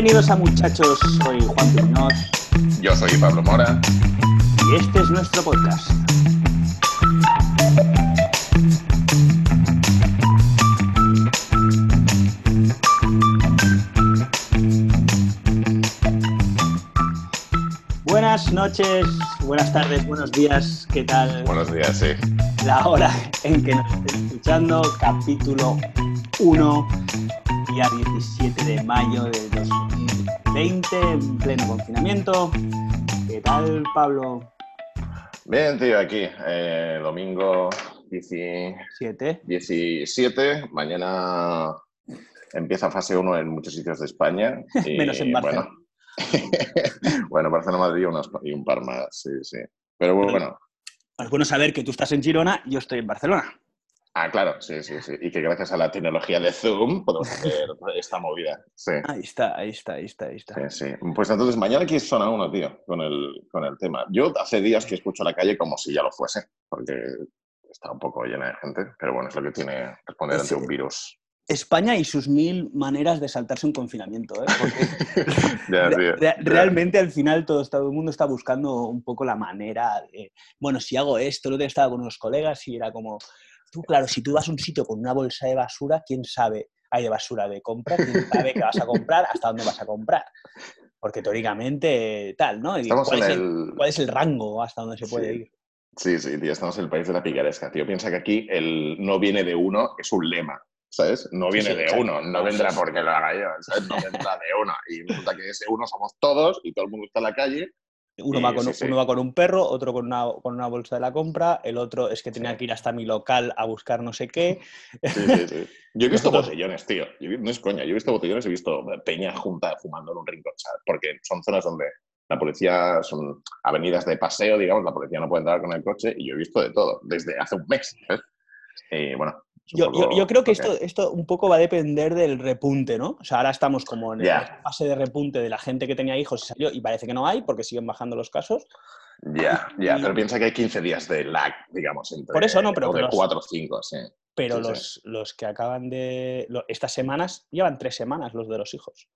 Bienvenidos a muchachos, soy Juan Muñoz Yo soy Pablo Mora. y este es nuestro podcast. Buenas noches, buenas tardes, buenos días, ¿qué tal? Buenos días, sí. La hora en que nos estéis escuchando, capítulo 1, día 17 de mayo de 2020, en pleno confinamiento. ¿Qué tal, Pablo? Bien, tío, aquí. eh, domingo 10 7. 17. Mañana empieza fase 1 en muchos sitios de España. y, Menos en Barcelona. Bueno, bueno Barcelona, Madrid y, y un par más, sí, sí. Pero bueno, Es bueno saber que tú estás en Girona, yo estoy en Barcelona. Ah, claro, sí, sí, sí. Y que gracias a la tecnología de Zoom podemos hacer esta movida. Sí. Ahí está, ahí está, ahí está, ahí está. Sí, sí. Pues entonces, mañana aquí zona 1, tío, con el, con el tema. Yo hace días que escucho la calle como si ya lo fuese, porque está un poco llena de gente, pero bueno, es lo que tiene responder ante un virus. España y sus mil maneras de saltarse un confinamiento, ¿eh? Porque Re- realmente al final todo, todo el mundo está buscando un poco la manera de, bueno, si hago esto, lo otro estaba con unos colegas y era como, tú, claro, si tú vas a un sitio con una bolsa de basura, ¿quién sabe? Hay de basura de compra, ¿quién sabe qué vas a comprar, hasta dónde vas a comprar? Porque teóricamente tal, ¿no? Y ¿Cuál, en es el, el... cuál es el rango hasta donde se puede Sí. ir? Sí, sí, tío, estamos en el país de la picaresca, tío. Piensa que aquí el no viene de uno es un lema, ¿sabes? No viene sí, de uno, no vendrá porque lo haga yo, ¿sabes? No vendrá de uno. Y resulta que ese uno somos todos y todo el mundo está en la calle. Uno, Sí, va con, sí, sí. uno va con un perro, otro con una, con una bolsa de la compra, el otro es que tenía que ir hasta mi local a buscar no sé qué. Yo he visto Nosotros- botellones, tío. Yo no es coña, yo he visto botellones, he visto peña junta fumando en un rincón, ¿sabes? Porque son zonas donde la policía, son avenidas de paseo, digamos, la policía no puede entrar con el coche y yo he visto de todo, desde hace un mes, ¿sabes? Y bueno, Yo, yo- creo que esto, esto un poco va a depender del repunte, ¿no? O sea, ahora estamos como en Ya. la fase de repunte de la gente que tenía hijos y salió y parece que no hay porque siguen bajando los casos. Ya, ya, Y- pero piensa que hay 15 días de lag, digamos, entre... Por eso no, pero o de que los- 4 o 5, sí. Pero Sí, sí. los, los que acaban de... estas semanas, llevan tres semanas los de los hijos.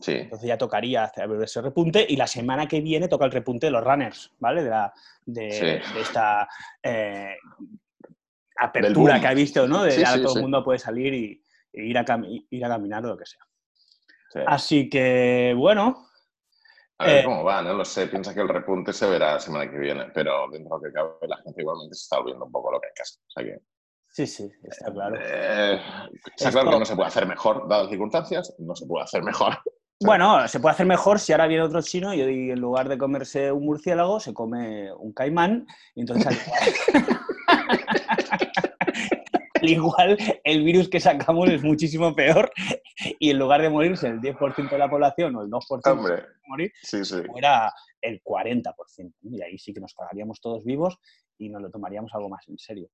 Sí, Entonces ya tocaría hacer ese repunte y la semana que viene toca el repunte de los runners, ¿vale? De, la, de, Sí. de esta eh, apertura que ha visto, ¿no? De Sí, ahora sí, todo sí. el mundo puede salir y, y ir, a ir a caminar o lo que sea. sí. Así que, bueno, A ver eh, cómo va, no lo sé. Piensa que el repunte se verá la semana que viene, pero dentro de lo que cabe la gente igualmente se está volviendo un poco lo que casa. O sea que... sí, sí, está claro. Eh, está Esto- claro que no se puede hacer mejor, dadas las circunstancias, no se puede hacer mejor. Bueno, se puede hacer mejor si ahora viene otro chino y y en lugar de comerse un murciélago, se come un caimán. Y entonces, al igual, al igual, el virus que sacamos es muchísimo peor. Y en lugar de morirse el 10% de la población o el 2% de Hombre, morir, sí, sí. fuera el 40%. ¿no? Y ahí sí que nos cagaríamos todos vivos y nos lo tomaríamos algo más en serio.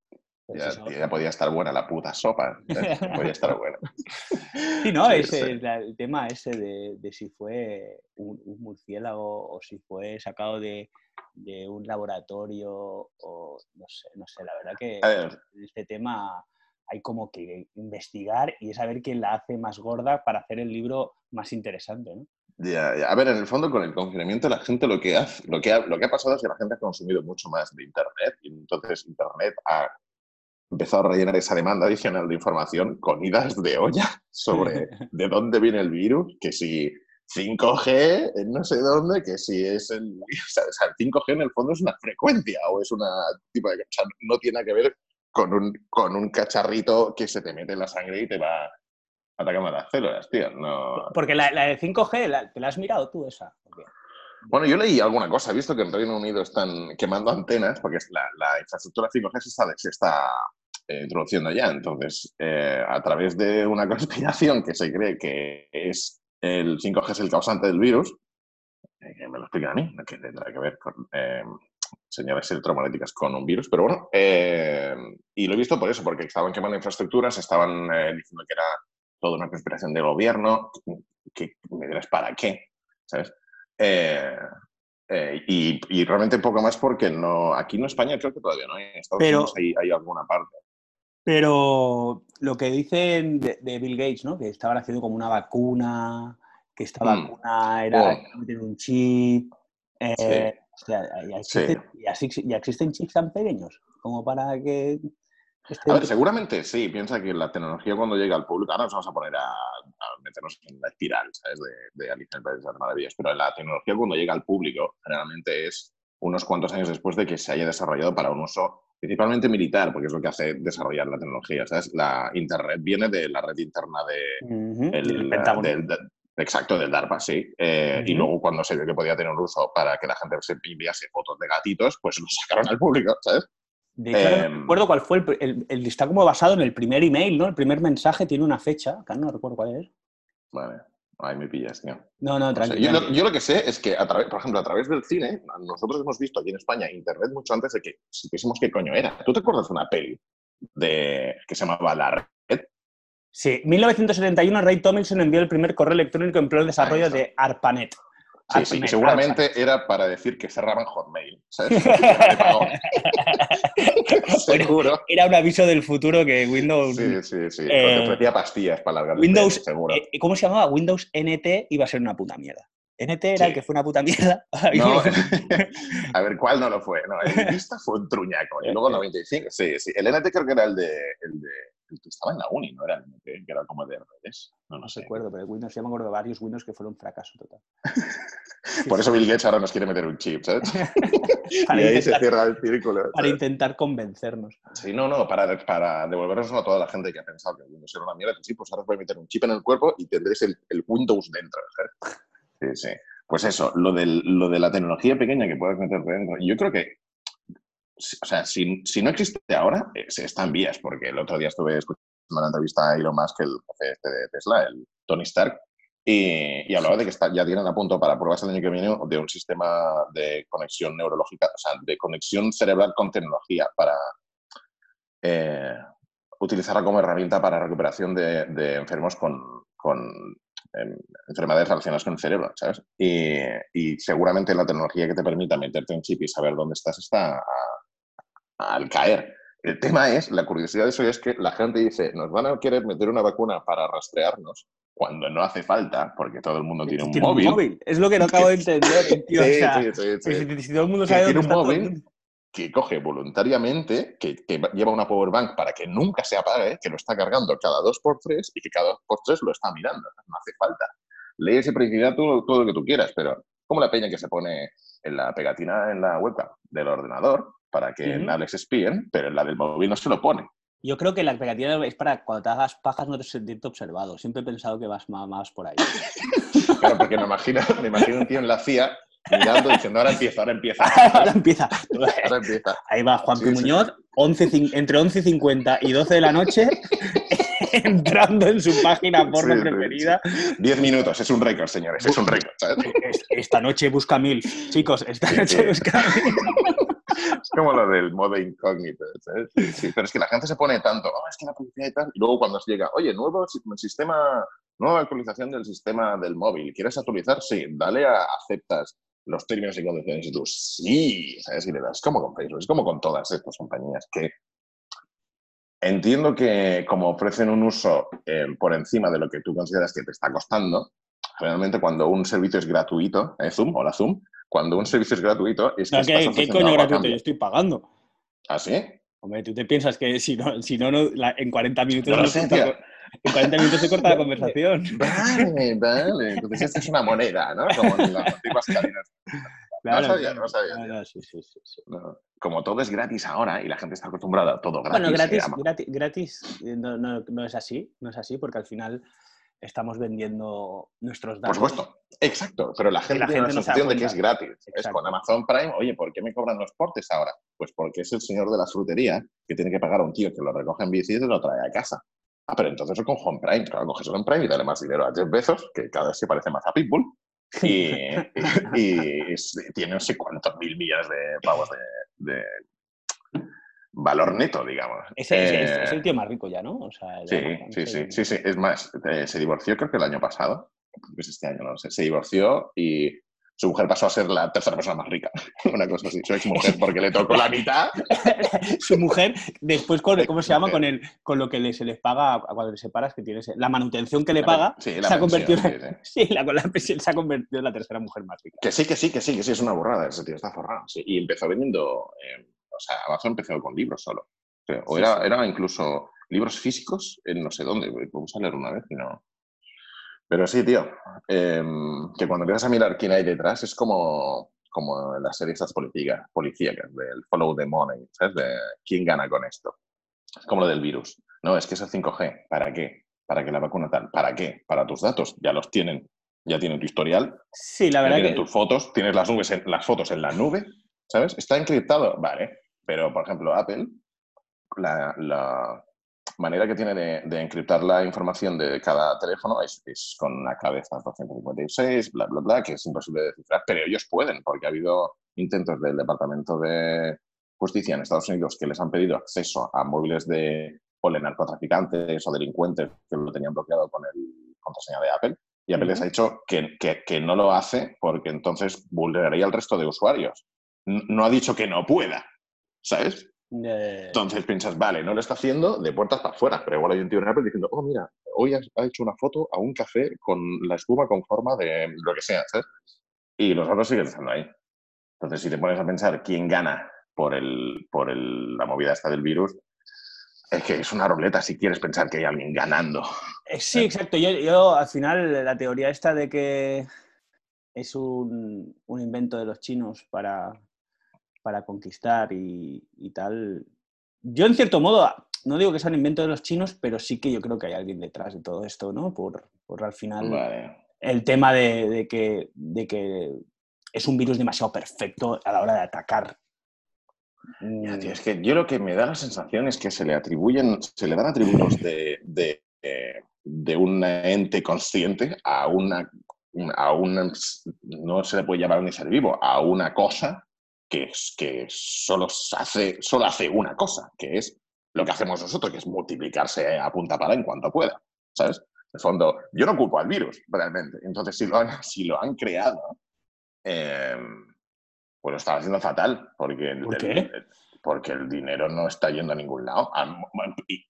Pero Ya, si eso- ya podía estar buena la puta sopa. ¿eh? Podía estar buena. Sí, ¿no? Sí, Ese, sí. la- el tema ese de, de si fue un, un murciélago o si fue sacado de, de un laboratorio o no sé, no sé, la verdad que este tema hay como que investigar y saber quién la hace más gorda para hacer el libro más interesante, ¿no? ya, ya. A ver, en el fondo, con el confinamiento, la gente lo que, hace, lo, que ha, lo que ha pasado es que la gente ha consumido mucho más de Internet y entonces Internet ha empezado a rellenar esa demanda adicional de información con idas de olla sobre de dónde viene el virus, que si 5G, en no sé dónde, que si es el... O sea, o sea, el 5G en el fondo es una frecuencia o es una tipo de... O sea, no tiene nada que ver con un, con un cacharrito que se te mete en la sangre y te va atacando las células, tío. No... Porque la, la de 5G, la- ¿te la has mirado tú esa? Bueno, yo leí alguna cosa, he visto que en Reino Unido están quemando antenas, porque la, la infraestructura 5G se está, se está eh, introduciendo ya. Entonces, eh, a través de una conspiración que se cree que es el 5G es el causante del virus, eh, que me lo explican a mí, que tendrá que ver con eh, señales electromagnéticas con un virus, pero bueno, eh, y lo he visto por eso, porque estaban quemando infraestructuras, estaban eh, diciendo que era toda una conspiración del gobierno, que me dirás, ¿para qué? ¿Sabes? Y, y realmente poco más porque no, aquí en España creo que todavía no hay. En Estados Pero- Unidos hay, hay alguna parte. Pero lo que dicen de, de Bill Gates, ¿no? Que estaban haciendo como una vacuna que esta mm. vacuna era un chip. Eh, o sea, ya, existen, chips tan pequeños como para que... A ver, seguramente sí. Piensa que la tecnología cuando llega al público, ahora nos vamos a poner a, meternos en la espiral, ¿sabes? De, de Alicia en de las Maravillas, pero la tecnología cuando llega al público generalmente es unos cuantos años después de que se haya desarrollado para un uso principalmente militar, porque es lo que hace desarrollar la tecnología. ¿sabes? La Internet viene de la red interna de, el, del, Exacto, del DARPA, sí. Eh, y luego cuando se vio que podía tener un uso para que la gente se enviase fotos de gatitos, pues lo sacaron al público, ¿sabes? De hecho, no em, recuerdo cuál fue el, el, Está como basado en el primer email, ¿no? El primer mensaje tiene una fecha, acá no recuerdo cuál es. Vale. Ay, me pillas, tío. No, no, tranquilo. yo, lo, que sé es que, a través, por ejemplo, a través del cine, nosotros hemos visto aquí en España Internet mucho antes de que supiésemos qué coño era. ¿Tú te acuerdas de una peli de, que se llamaba La Red? Sí, 1971 Ray Tomlinson envió el primer correo electrónico en pleno desarrollo de ARPANET. Sí, sí, seguramente era para decir que cerraban Hotmail. ¿sabes? Seguro. Era un aviso del futuro que Windows. Sí, sí, sí. Eh, ofrecía pastillas para largar Windows, seguro. Eh, ¿Cómo se llamaba? Windows NT iba a ser una puta mierda. NT era el que fue una puta mierda. No, a ver, ¿cuál no lo fue? No, el Vista fue un truñaco. Y luego 95, sí, sí. El NT creo que era el de, el de estaba en la uni, ¿no? Era, que era como de redes. No, no, sé. recuerdo, pero Windows, ya me acuerdo de varios Windows que fueron un fracaso total. Por eso Bill Gates ahora nos quiere meter un chip, ¿sabes? y ahí se cierra el círculo. Para intentar convencernos. Sí, no, no, para, para devolvernos a toda la gente que ha pensado que Windows era una mierda, sí, pues ahora os voy a meter un chip en el cuerpo y tendréis el, el Windows dentro, ¿sabes? Sí, sí. Pues eso, lo, del, lo de la tecnología pequeña que puedes meter dentro. Yo creo que o sea, si, no existe ahora, eh, está en vías, porque el otro día estuve escuchando una entrevista a Elon Musk, el jefe este de Tesla, el Tony Stark, y, hablaba de que ya tienen a punto para pruebas el año que viene de un sistema de conexión neurológica, o sea, de conexión cerebral con tecnología para eh, utilizarla como herramienta para recuperación de, enfermos con, em, enfermedades relacionadas con el cerebro, ¿sabes? Y, seguramente la tecnología que te permita meterte en chip y saber dónde estás está al caer. El tema es, la curiosidad de eso es que la gente dice, nos van a querer meter una vacuna para rastrearnos cuando no hace falta, porque todo el mundo tiene un, móvil. Es lo que no acabo de entender, tío. sí, sí, sí, si, todo el mundo sabe tiene un móvil que coge voluntariamente, que, lleva una power bank para que nunca se apague, que lo está cargando cada dos por tres y que cada dos por tres lo está mirando. No hace falta. Lee ese principio todo, todo lo que tú quieras, pero como la peña que se pone en la pegatina en la webcam del ordenador, para que en Alex espíen, pero en la del móvil no se lo pone. Yo creo que la pegatina es para cuando te hagas pajas no te sentirte observado. Siempre he pensado que vas más, por ahí. claro, porque me imagino, me imagino un tío en la CIA mirando diciendo ahora empieza, ahora empieza. ahora empieza. Ahora empieza. Ahí va Juan P. Muñoz, 11, entre 11.50 y 12 de la noche, entrando en su página porno preferida. 10 minutos, es un récord, señores, es un récord. Esta noche busca mil. Chicos, esta noche busca mil es como lo del modo incógnito, ¿sabes? Sí, pero es que la gente se pone tanto, oh, es que la publicidad y tal, y luego cuando llega, oye, nuevo sistema, nueva actualización del sistema del móvil, ¿quieres actualizar? Sí, dale a aceptas los términos y condiciones y tú, sí, ¿sabes? Y le das, como con Facebook, es como con todas estas compañías que entiendo que como ofrecen un uso eh, por encima de lo que tú consideras que te está costando, generalmente cuando un servicio es gratuito, eh, Zoom, hola Zoom, cuando un servicio es gratuito, es que. ¿Qué, coño gratuito? Yo estoy pagando. ¿Ah, sí? Hombre, tú te piensas que si no, si no, en 40 minutos no, en 40 minutos se corta la conversación. Vale, vale. Entonces esta es una moneda, ¿no? Como en las antiguas cadenas. Claro, no sabía, no sabía. sí, sí, sí, Como todo es gratis ahora y la gente está acostumbrada a todo gratis. Bueno, gratis, gratis, gratis eh, no, no, no, es así, no es así, porque al final estamos vendiendo nuestros datos. Por supuesto, exacto, pero la gente, tiene la sensación de que es gratis. Es con Amazon Prime, oye, ¿por qué me cobran los portes ahora? Pues porque es el señor de la frutería que tiene que pagar a un tío que lo recoge en bici y lo trae a casa. Ah, pero entonces es con Home Prime, claro, coges Home Prime y dale más dinero a Jeff Bezos, que cada vez se parece más a Pitbull, y, y, tiene no sé cuántos mil millones de pavos de valor neto, digamos. Es, es, el eh, tío más rico ya, ¿no? sí, sí, sí, sí, sí, Es más, eh, se divorció creo que el año pasado, pues este año no sé, se divorció y su mujer pasó a ser la tercera persona más rica. Una cosa así, su ex mujer, porque le tocó la mitad. su mujer, después, con, ¿cómo se llama? Con, el, con lo que se les paga cuando te separas, que tienes la manutención que le paga, se, ha convertido, sí, la, se ha convertido en la tercera mujer más rica. Que sí, que sí, que sí, que sí, es una borrada, ese tío está forrado. Y empezó vendiendo, eh, o sea, Amazon empezó con libros solo. O era, era incluso libros físicos en no sé dónde, a leer una vez y no. Pero sí, tío, em, que cuando empiezas a mirar quién hay detrás es como, como en las series policíacas, policíacas, del follow the money, ¿sabes? De quién gana con esto. Es como lo del virus. No, es que es el 5G. ¿Para qué? ¿Para que la vacuna tal? ¿Para qué? Para tus datos. Ya los tienen. Ya tienen tu historial. Sí, la verdad. tienen tus fotos. Tienes las, nubes las fotos en la nube. ¿Sabes? Está encriptado. Vale. Pero, por ejemplo, Apple, la, manera que tiene de, encriptar la información de cada teléfono es, con una clave 256, bla, bla, bla, que es imposible de descifrar, pero ellos pueden, porque ha habido intentos del Departamento de Justicia en Estados Unidos que les han pedido acceso a móviles de o de narcotraficantes o delincuentes que lo tenían bloqueado con el contraseña de Apple. Y Apple les ha dicho que, que, no lo hace porque entonces vulneraría al resto de usuarios. No ha dicho que no pueda, ¿sabes? Entonces piensas, vale, no lo está haciendo de puertas para afuera, pero igual hay un tío en Apple diciendo, oh, mira, hoy ha hecho una foto a un café con la espuma con forma de lo que sea, ¿sabes? Y los otros siguen estando ahí. Entonces, si te pones a pensar quién gana por, el, por el, la movida esta del virus, es que es una roleta si quieres pensar que hay alguien ganando. Eh, sí, exacto. Yo, yo, al final, la teoría esta de que es un, un invento de los chinos para, para conquistar y, tal. Yo, en cierto modo, no digo que sea un invento de los chinos, pero sí que yo creo que hay alguien detrás de todo esto, ¿no? Por, por al final el tema de, que, de que es un virus demasiado perfecto a la hora de atacar. Mm. es que yo lo que me da la sensación es que se le atribuyen, se le dan atributos de, de, de un ente consciente a una, a una, no se le puede llamar un ser vivo, a una cosa que, que solo, hace, solo hace una cosa, que es lo que hacemos nosotros, que es multiplicarse a punta pala en cuanto pueda. ¿Sabes? En fondo, yo no culpo al virus, realmente. Entonces, si lo han, si lo han creado, eh, pues lo están haciendo fatal, porque el, porque el dinero no está yendo a ningún lado. A,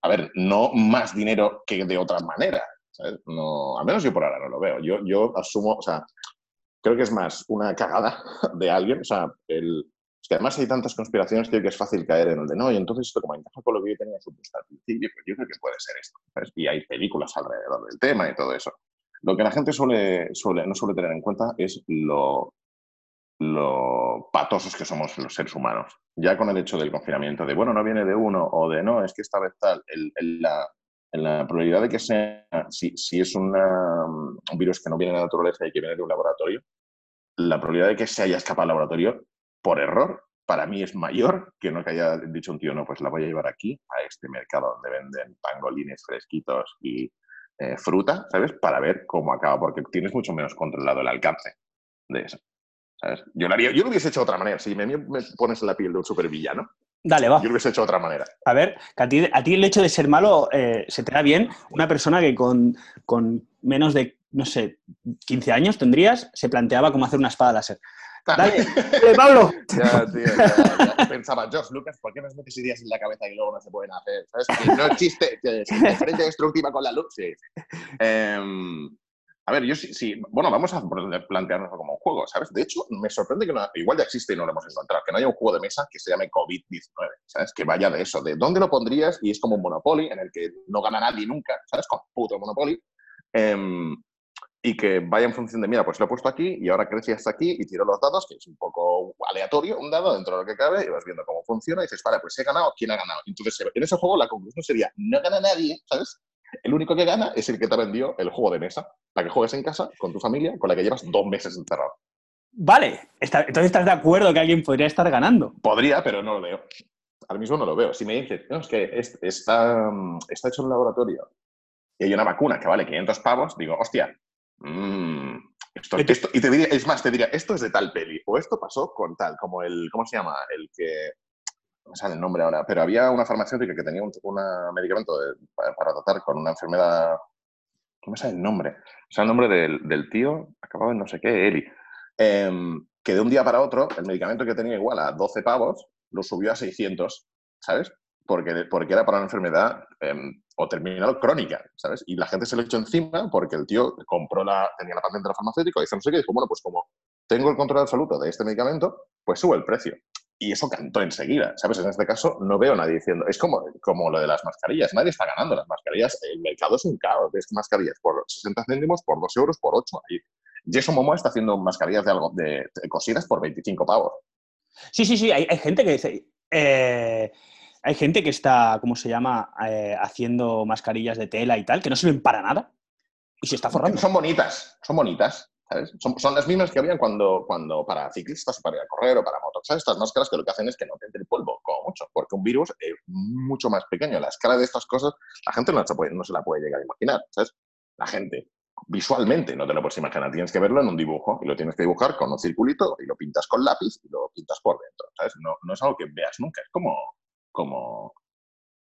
a, ver, no más dinero que de otra manera. ¿sabes? No, al menos yo por ahora no lo veo. Yo, yo asumo, o sea, creo que es más una cagada de alguien. O sea, el, es que además hay tantas conspiraciones que es fácil caer en el de no, y entonces esto como encaja con lo que yo tenía supuesto al principio, pues yo creo que puede ser esto. Y hay películas alrededor del tema y todo eso. Lo que la gente suele, suele, no suele tener en cuenta es lo, lo patosos que somos los seres humanos. Ya con el hecho del confinamiento, de bueno, no viene de uno o de no, es que esta vez tal, el, la, en la probabilidad de que sea, si, si es un virus que no viene de la naturaleza y que viene de un laboratorio, la probabilidad de que se haya escapado al laboratorio por error, para mí es mayor que no que haya dicho un tío, no, pues la voy a llevar aquí, a este mercado donde venden pangolines fresquitos y eh, fruta, ¿sabes? Para ver cómo acaba, porque tienes mucho menos controlado el alcance de eso. ¿sabes? Yo lo, haría, yo lo hubiese hecho de otra manera. Si me, me pones en la piel de un supervillano, Dale, va. Yo lo hubiese hecho de otra manera. A ver, que a ti, a ti el hecho de ser malo eh, se te da bien. Una persona que con, con, menos de, no sé, 15 años tendrías, se planteaba cómo hacer una espada láser. Dale, dale Pablo. ya, tío, ya, pensaba, George Lucas, ¿por qué me metes ideas en la cabeza y luego no se pueden hacer? ¿Sabes? Que no existe diferencia destructiva con la luz. Sí. Eh, a ver, yo sí, sí, bueno, vamos a plantearnos como un juego, ¿sabes? De hecho, me sorprende que no, igual ya existe y no lo hemos encontrado, que no haya un juego de mesa que se llame COVID-19, ¿sabes? Que vaya de eso, de dónde lo pondrías y es como un Monopoly en el que no gana nadie nunca, ¿sabes? Con puto Monopoly. Em, y que vaya en función de, mira, pues lo he puesto aquí y ahora crece hasta aquí y tiro los dados, que es un poco aleatorio, un dado dentro de lo que cabe y vas viendo cómo funciona y dices, vale, pues he ganado, ¿quién ha ganado? Entonces, en ese juego la conclusión sería, no gana nadie, ¿sabes? El único que gana es el que te ha vendido el juego de mesa, la que juegues en casa, con tu familia, con la que llevas dos meses encerrado. Vale, entonces estás de acuerdo que alguien podría estar ganando. Podría, pero no lo veo. Ahora mismo no lo veo. Si me dices, no, es que está, está hecho en un laboratorio y hay una vacuna que vale 500 pavos, digo, hostia, mmm, esto, y te diría, es más, te diría, esto es de tal peli, o esto pasó con tal, como el, ¿cómo se llama? El que no sale el nombre ahora, pero había una farmacéutica que tenía un medicamento para, tratar con una enfermedad, ¿cómo sale el nombre? O sea, el nombre del, del tío acababa en no sé qué, Eli. em, que de un día para otro el medicamento que tenía igual a 12 pavos lo subió a 600, ¿sabes? Porque, porque era para una enfermedad em, o terminal crónica, ¿sabes? Y la gente se lo echó encima porque el tío compró la, tenía la patente de la farmacéutica y dice no sé qué, dijo, bueno, pues como tengo el control absoluto de este medicamento, pues sube el precio. Y eso cantó enseguida, ¿sabes? En este caso no veo a nadie diciendo, es como, como lo de las mascarillas, nadie está ganando las mascarillas, el mercado es un caos de mascarillas por 60 céntimos, por 2 euros, por 8. Y Jason Momoa está haciendo mascarillas de algo de, cositas por 25 pavos. Sí, sí, sí, hay, gente que dice... Eh, hay gente que está, ¿cómo se llama?, eh, haciendo mascarillas de tela y tal, que no sirven para nada y se está forrando. Son bonitas, son bonitas. Son, las mismas que habían cuando, cuando para ciclistas o para ir a correr o para motos. Estas máscaras que lo que hacen es que no te entre el polvo, como mucho, porque un virus es mucho más pequeño. La escala de estas cosas, la gente no se, no se la puede llegar a imaginar, ¿sabes? La gente, visualmente, no te lo puedes imaginar. Tienes que verlo en un dibujo y lo tienes que dibujar con un circulito y lo pintas con lápiz y lo pintas por dentro, ¿sabes? No, no es algo que veas nunca, es como, como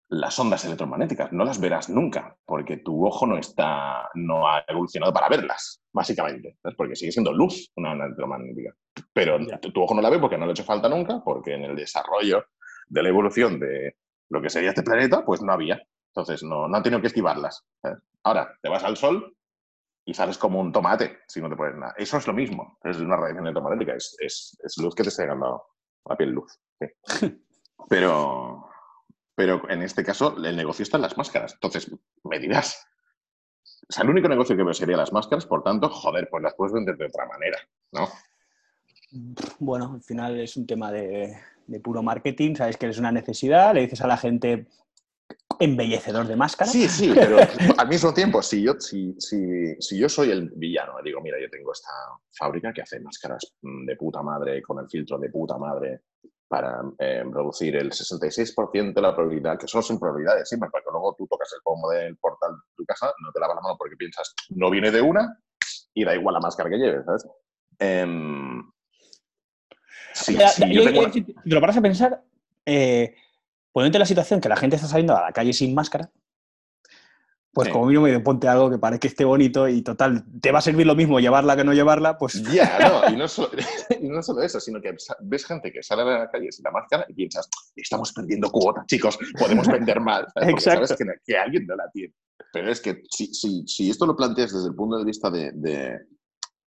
las ondas electromagnéticas. No las verás nunca, porque tu ojo no está, no ha evolucionado para verlas, básicamente. Porque sigue siendo luz una onda electromagnética. Pero tu, ojo no la ve porque no le ha hecho falta nunca, porque en el desarrollo de la evolución de lo que sería este planeta, pues no había. Entonces no, no han tenido que esquivarlas. Ahora, te vas al sol y sales como un tomate si no te pones nada. Eso es lo mismo. Es una radiación electromagnética. Es, es, es luz que te está llegando a la piel luz. Pero, pero en este caso, el negocio está en las máscaras. Entonces, me dirás. O sea, el único negocio que veo sería las máscaras, por tanto, joder, pues las puedes vender de otra manera, ¿no? Bueno, al final es un tema de, puro marketing, sabes que es una necesidad, le dices a la gente embellecedor de máscara. Sí, sí, pero al mismo tiempo, si yo, si, si, si yo soy el villano, digo, mira, yo tengo esta fábrica que hace máscaras de puta madre, con el filtro de puta madre, para eh, producir el 66% de la probabilidad, que solo son probabilidades siempre, para que luego tú tocas el pomo del portal de tu casa, no te lavas la mano porque piensas, no viene de una y da igual la máscara que lleves, ¿sabes? Eh, sí, si te lo paras a pensar, eh, ponerte la situación que la gente está saliendo a la calle sin máscara, pues como mínimo me ponte algo que parezca que esté bonito y total, te va a servir lo mismo llevarla que no llevarla, pues... Ya, no, y no, solo, eso, sino que ves gente que sale a la calle sin la máscara y piensas, estamos perdiendo cuota, chicos, podemos vender mal, Exacto. sabes que, alguien no la tiene. Pero es que si, si, si, esto lo planteas desde el punto de vista de,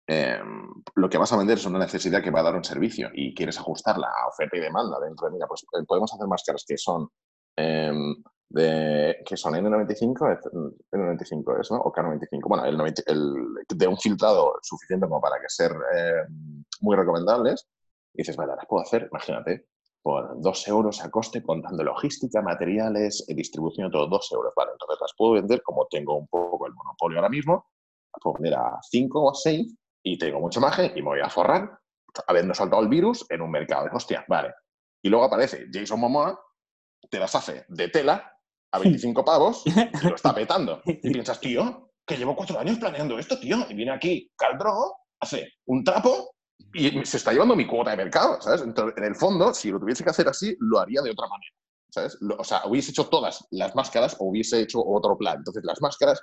em, lo que vas a vender es una necesidad que va a dar un servicio y quieres ajustarla a oferta y demanda dentro de, mira, pues eh, podemos hacer máscaras que son... Em, de, que son N95, N95 es, ¿no? O K95. Bueno, el, de un filtrado suficiente como para que ser eh, muy recomendables. Y dices, vale, las puedo hacer, imagínate, por dos euros a coste, contando logística, materiales, eh, distribución, todo dos euros. Vale, entonces las puedo vender como tengo un poco el monopolio ahora mismo, las puedo vender a 5 o 6 y tengo mucho margen y me voy a forrar habiendo saltado el virus en un mercado. Hostia, vale. Y luego aparece Jason Momoa, te las hace de tela a 25 pavos y lo está petando. Y piensas, tío, que llevo cuatro años planeando esto, tío. Y viene aquí Caldrogo, hace un trapo y se está llevando mi cuota de mercado, ¿sabes? Entonces, en el fondo, si lo tuviese que hacer así, lo haría de otra manera, ¿sabes? o sea, hubiese hecho todas las máscaras o hubiese hecho otro plan. Entonces, las máscaras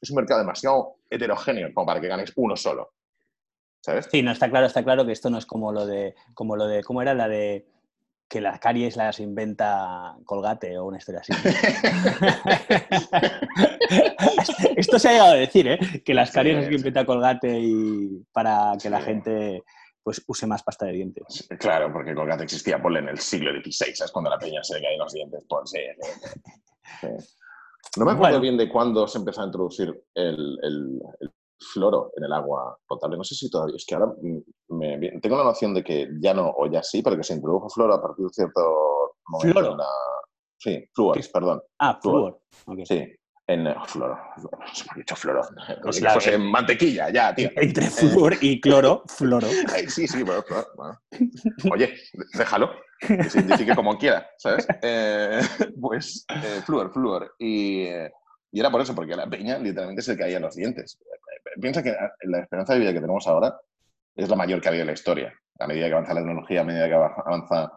es un mercado demasiado heterogéneo como para que ganes uno solo. ¿Sabes? Sí, no, está claro, está claro que esto no es como lo de, como lo de, ¿cómo era la de que las caries las inventa Colgate o una historia así. Esto se ha llegado a decir, ¿eh? Que las caries las inventa Colgate y para que la gente pues use más pasta de dientes. Claro, porque Colgate existía, por en el siglo XVI, es cuando la peña se le caen los dientes. Por, sí, No me acuerdo bien de cuándo se empezó a introducir el, floro en el agua potable. No sé si todavía, es que ahora me, tengo la noción de que ya no, o ya sí, pero que se introdujo floro a partir de cierto momento. ¿Floro? Sí, flúor, perdón. Ah, flúor. Sí, en oh, floro. Se me ha dicho floro. Como si fuese en mantequilla, ya, tío. Entre eh, flúor y cloro, floro. sí, sí, pero, bueno. Oye, déjalo. Que como quiera, ¿sabes? Eh, pues eh, flúor, flúor. Y, y, era por eso, porque la peña literalmente se le caía los dientes piensa que la esperanza de vida que tenemos ahora es la mayor que ha habido en la historia. A medida que avanza la tecnología, a medida que avanza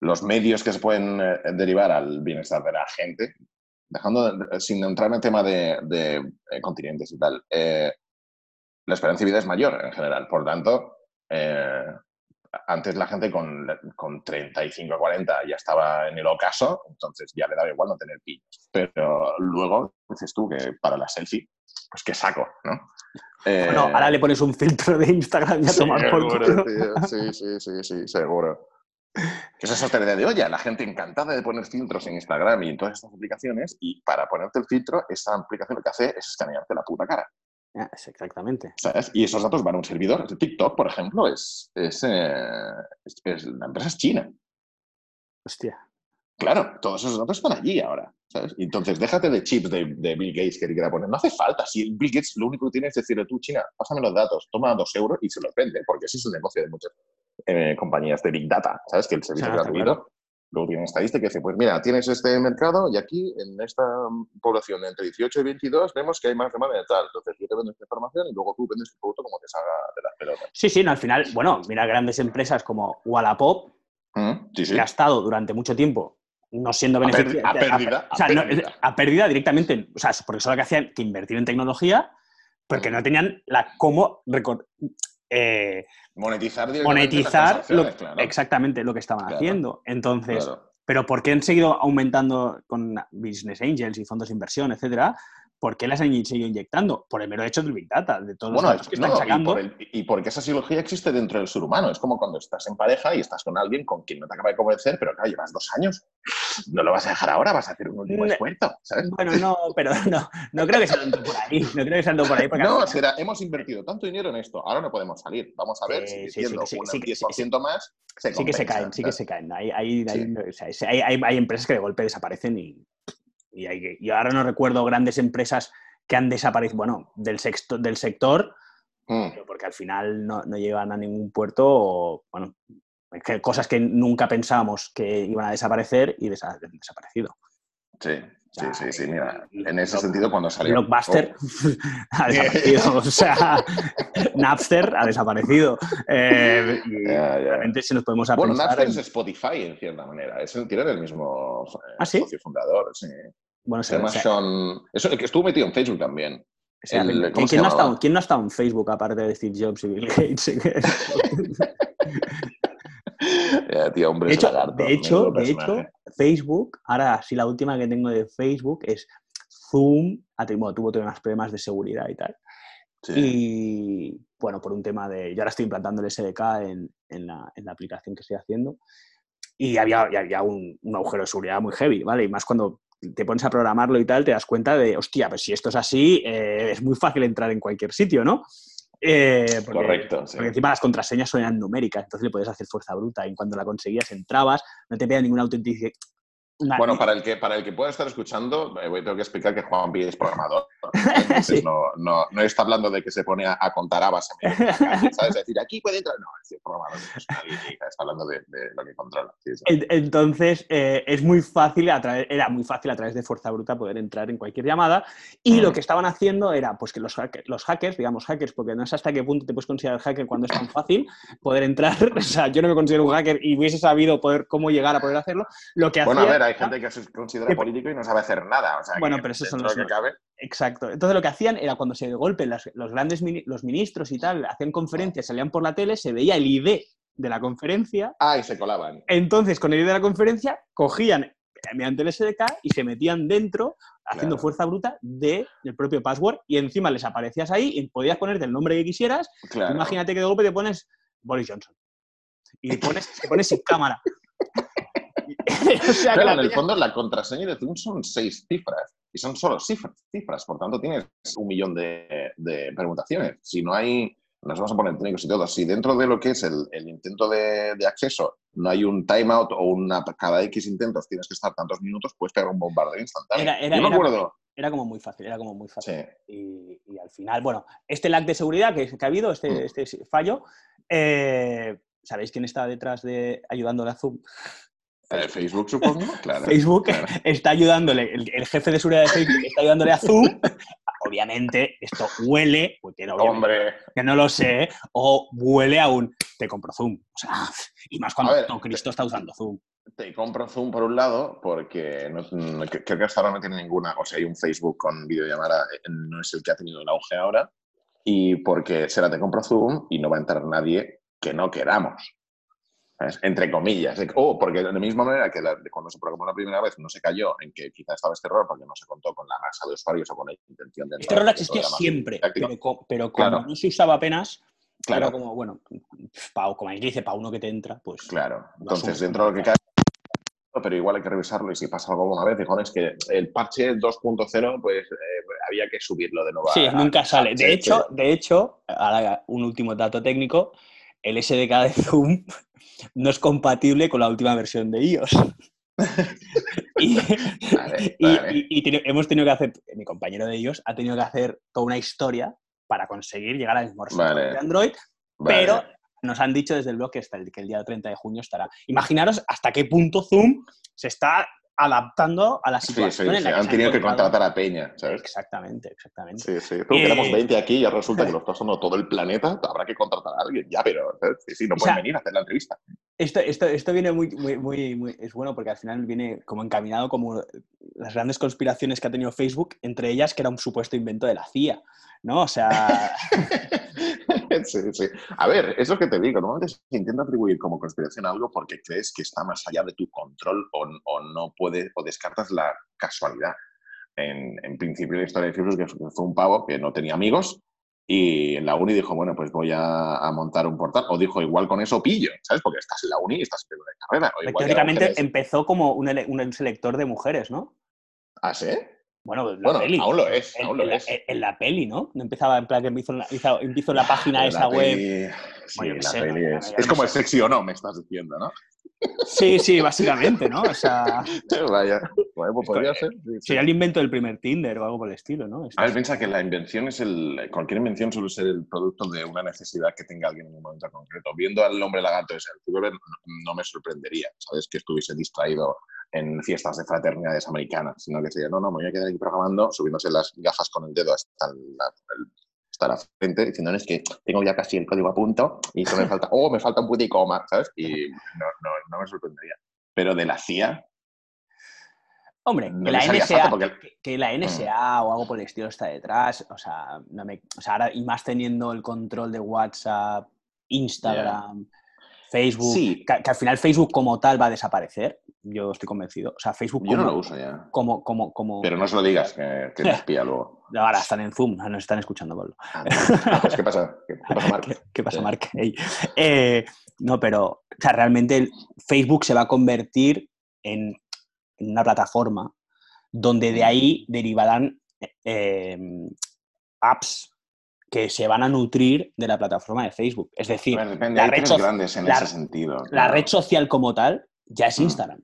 los, medios que se pueden eh, derivar al bienestar de la gente, dejando sin entrar en el tema de, eh, continentes y tal. Eh, la esperanza de vida es mayor en general. Por tanto, antes la gente con, con 35 a 40 ya estaba en el ocaso, entonces ya le daba igual no tener pillos. Pero luego dices tú que para la selfie, pues qué saco, ¿no? bueno, ahora le pones un filtro de Instagram y a tomar por culo. Sí, sí, sí, sí, seguro. Que esa es otra de olla. La gente encantada de poner filtros en Instagram y en todas estas aplicaciones, y para ponerte el filtro, esa aplicación lo que hace es escanearte la puta cara. Exactamente. ¿Sabes? Y esos datos van a un servidor. TikTok, por ejemplo, es, es, eh, la empresa es china. Hostia. Claro, todos esos datos están allí ahora. ¿sabes? entonces, déjate de chips de, Bill Gates que quiera poner. No hace falta. Si Bill Gates lo único que tiene es decirle tú, China, pásame los datos, toma dos euros y se los vende, porque ese es el negocio de muchas eh, compañías de Big Data, ¿sabes? Que el servicio gratuito. Luego tienen estadística que dice, pues mira, tienes este mercado y aquí en esta población entre 18 y 22 vemos que hay más demanda de tal. Entonces yo te vendo esta información y luego tú vendes tu producto como te salga de las pelotas. Sí, sí, no, al final, bueno, mira grandes empresas como Wallapop, mm, que ha estado durante mucho tiempo no siendo beneficiaria. A, pérdida. A, pérdida. a, pérdida. directamente. O sea, porque solo que hacían que invertir en tecnología, porque mm. no tenían la cómo eh, monetizar monetizar exactamente lo que estaban haciendo. Entonces, pero ¿por qué han seguido aumentando con business angels y fondos de inversión, etcétera? ¿Por qué las han seguido inyectando? Por el mero hecho del Big Data, de todos los datos que están sacando. Y, porque esa psicología existe dentro del ser humano. Es como cuando estás en pareja y estás con alguien con quien no te acaba de convencer, pero claro, llevas dos años. No lo vas a dejar ahora, vas a hacer un último esfuerzo, ¿sabes? Bueno, no, pero no, no creo que sea tanto por ahí. No creo que sea tanto por ahí. No, será, hemos invertido tanto dinero en esto, ahora no podemos salir. Vamos a ver si siendo un 10% más se Sí que se caen, sí que se caen. Hay, hay, hay empresas que de golpe desaparecen y y, hay, y, ahora no recuerdo grandes empresas que han desaparecido, bueno, del, sexto, del sector, mm. porque al final no, no, llegan a ningún puerto, o, bueno, cosas que nunca pensábamos que iban a desaparecer y han desaparecido. Sí, Sí, sí, sí, mira, en ese sentido cuando salió... Blockbuster oh. ha desaparecido, o sea, Napster ha desaparecido. Eh, y realmente si nos podemos Bueno, Napster es Spotify en cierta manera, es el, tiene el mismo eh, ¿Ah, socio fundador, sí. Bueno, se llama Sean... Eso, que estuvo metido en Facebook también. ¿quién, no ha estado, ¿Quién no ha estado en Facebook aparte de Steve Jobs y Bill Gates? de hecho, de, hecho, Facebook, ahora sí la última que tengo de Facebook es Zoom, tuvo temas problemas de seguridad y tal. Y bueno, por un tema de. Yo ahora estoy implantando el SDK en, la, aplicación que estoy haciendo. Y había, había un, agujero de seguridad muy heavy, ¿vale? Y más cuando te pones a programarlo y tal, te das cuenta de, hostia, pues si esto es así, eh, es muy fácil entrar en cualquier sitio, ¿no? Eh, Correcto. Porque encima las contraseñas son numéricas, entonces le puedes hacer fuerza bruta y cuando la conseguías entrabas, no te pedía ninguna autenticidad, bueno, para el, que, para el que pueda estar escuchando, eh, tengo que explicar que Juan Pi es programador. no, no, está hablando de que se pone a, contar habas en ¿sabes? decir, aquí puede entrar. No, es programador, está hablando de, lo que controla. Entonces, eh, es muy fácil, a través, era muy fácil a través de Fuerza Bruta poder entrar en cualquier llamada. Y lo mm. que estaban haciendo era pues que los, los hackers, digamos hackers, porque no sé hasta qué punto te puedes considerar hacker cuando es tan fácil poder entrar. o sea, yo no me considero un hacker y hubiese sabido poder cómo llegar a poder hacerlo. Lo que bueno, a ver, hay gente que se considera político y no sabe hacer nada. bueno, pero eso son los que cabe. Exacto. Entonces lo que hacían era cuando se de golpe los grandes los ministros y tal hacían conferencias, salían por la tele, se veía el ID de la conferencia. Ah, y se colaban. Entonces, con el ID de la conferencia, cogían mediante el SDK y se metían dentro haciendo fuerza bruta del propio password y encima les aparecías ahí y podías ponerte el nombre que quisieras. Imagínate que de golpe te pones Boris Johnson y pones, te pones sin cámara. Pero en el fondo la contraseña de Zoom son seis cifras y son solo cifras, cifras. por tanto tienes un millón de, permutaciones. Si no hay, nos vamos a poner técnicos y todo, si dentro de lo que es el, intento de, acceso no hay un timeout o una cada X intentos tienes que estar tantos minutos, puedes pegar un bombardeo instantáneo. Era, Yo me acuerdo. Era como muy fácil, era como muy fácil. Y, al final, bueno, este lag de seguridad que, ha habido, este, mm. este fallo, eh, ¿sabéis quién está detrás de ayudándole a Zoom? Facebook, supongo, claro. Facebook está ayudándole, el, jefe de seguridad de Facebook está ayudándole a Zoom. Obviamente, esto huele, porque no, Hombre. que no lo sé, o huele a un te compro Zoom. O sea, y más cuando Cristo está usando Zoom. Te compro Zoom por un lado, porque no, creo que hasta ahora no tiene ninguna. O sea, hay un Facebook con videollamada, eh, no es el que ha tenido el auge ahora. y porque será te compro Zoom y no va a entrar nadie que no queramos. Entre comillas. O porque de la misma manera que cuando se programó la primera vez no se cayó en que quizá estaba este error porque no se contó con la masa de usuarios o con la intención de... Este error existía siempre, pero, como no se usaba apenas, claro. como, bueno, como dice, para uno que te entra, pues... Claro, entonces dentro de lo que cae pero igual hay que revisarlo y si pasa algo alguna vez, dijo, es que el parche 2.0 pues eh, había que subirlo de nuevo. Sí, nunca sale. De hecho, de hecho, ahora un último dato técnico, el SDK de Zoom no es compatible con la última versión de iOS. y, hemos tenido que hacer, mi compañero de iOS ha tenido que hacer toda una historia para conseguir llegar al mismo de Android, pero nos han dicho desde el blog que, el, que el día 30 de junio estará. Imaginaros hasta qué punto Zoom se está adaptando a la situación sí, sí, en la que Han tenido que contratar a Peña, ¿sabes? Exactamente, exactamente. Sí, sí. Pero tenemos 20 aquí y ya resulta que lo está usando todo el planeta, habrá que contratar a alguien. Ya, pero sí, sí, no pueden venir a hacer la entrevista. Esto, esto, esto viene muy, muy, muy, muy, Es bueno porque al final viene como encaminado como las grandes conspiraciones que ha tenido Facebook, entre ellas que era un supuesto invento de la CIA, ¿no? O sea... sí, sí. A ver, es lo que te digo. Normalmente se intenta atribuir como conspiración algo porque crees que está más allá de tu control o, o no puede, o descartas la casualidad. En, en, principio la historia de Facebook fue un pavo que no tenía amigos y en la uni dijo, bueno, pues voy a, a, montar un portal. O dijo, igual con eso pillo, ¿sabes? Porque estás en la uni y estás en la carrera. Teóricamente empezó como un, un selector de mujeres, ¿no? ¿Ah, sí? Bueno, la peli. aún lo es, aún lo en, es. La, en la peli, ¿no? No empezaba en plan que hizo, hizo, hizo la página esa web. Sí, bueno, la sé, peli es. es como el sexy o no, me estás diciendo, ¿no? Sí, sí, básicamente, ¿no? O sea. Vaya, bueno, pues podría ser. Sí, sería el invento del primer Tinder o algo por el estilo, ¿no? A ver, piensa que la invención es el. Cualquier invención suele ser el producto de una necesidad que tenga alguien en un momento concreto. Viendo al hombre lagarto ese, el no me sorprendería, ¿sabes? Que estuviese distraído en fiestas de fraternidades americanas, sino que sería, no, no, me voy a quedar aquí programando, subiéndose las gafas con el dedo hasta la, hasta la frente, diciendo, es que tengo ya casi el código a punto y solo me falta, oh, me falta un punto y coma, ¿sabes? Y no, no, no me sorprendería. Pero de la CIA, Hombre, que, la NSA, que, la NSA, o algo por el estilo está detrás, o sea, no me, o sea ahora, y más teniendo el control de WhatsApp, Instagram, Facebook, sí. que, al final Facebook como tal va a desaparecer, yo estoy convencido. O sea, Facebook... Yo no lo uso ya. Como, como, como... Pero no se lo digas, que, que te espía luego. Ahora están en Zoom, nos están escuchando, Pablo. Ah, pues, ¿Qué pasa? ¿Qué, pasa, Mark? ¿Qué, pasa, Mark? Hey. Eh, no, pero o sea, realmente Facebook se va a convertir en, en una plataforma donde de ahí derivarán eh, apps que se van a nutrir de la plataforma de Facebook. Es decir, la, red, grandes en ese sentido, la red social como tal ya es Instagram.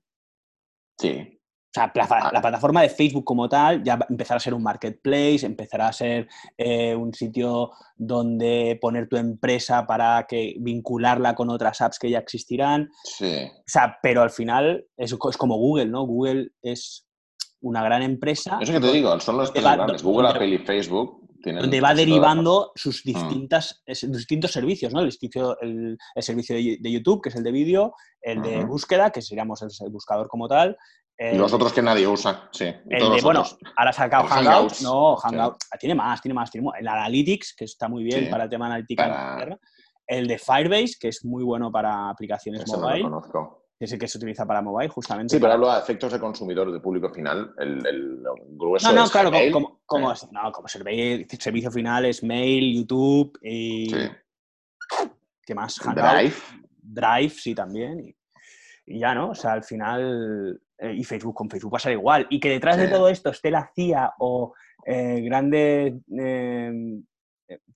Sí. O sea, la, ah. la, plataforma de Facebook como tal ya empezará a ser un marketplace, empezará a ser eh, un sitio donde poner tu empresa para que vincularla con otras apps que ya existirán. Sí. O sea, pero al final es, es como Google, ¿no? Google es una gran empresa. Eso que te digo, son los tres grandes, Google, Apple y Facebook donde va derivando sus mm. distintas, distintos servicios, ¿no? El, servicio, el, servicio de, YouTube, que es el de vídeo, el de búsqueda, que seríamos el, buscador como tal. y los otros que nadie usa, sí. El de, bueno, ahora ha sacado Hangouts. No, Hangouts. Tiene más, tiene más. Tiene, el Analytics, que está muy bien para el tema analítica. El de Firebase, que es muy bueno para aplicaciones mobile. No lo conozco ese que se utiliza para mobile, justamente. Sí, pero hablo de efectos de consumidor, de público final. El, el grueso No, no, es claro, como, como, no, como servicio final es mail, YouTube y. Sí. ¿Qué más? Drive. Drive, sí, también. Y, ya, ¿no? O sea, al final. Eh, y Facebook, con Facebook va a ser igual. Y que detrás de todo esto esté la CIA o eh, grandes. Eh,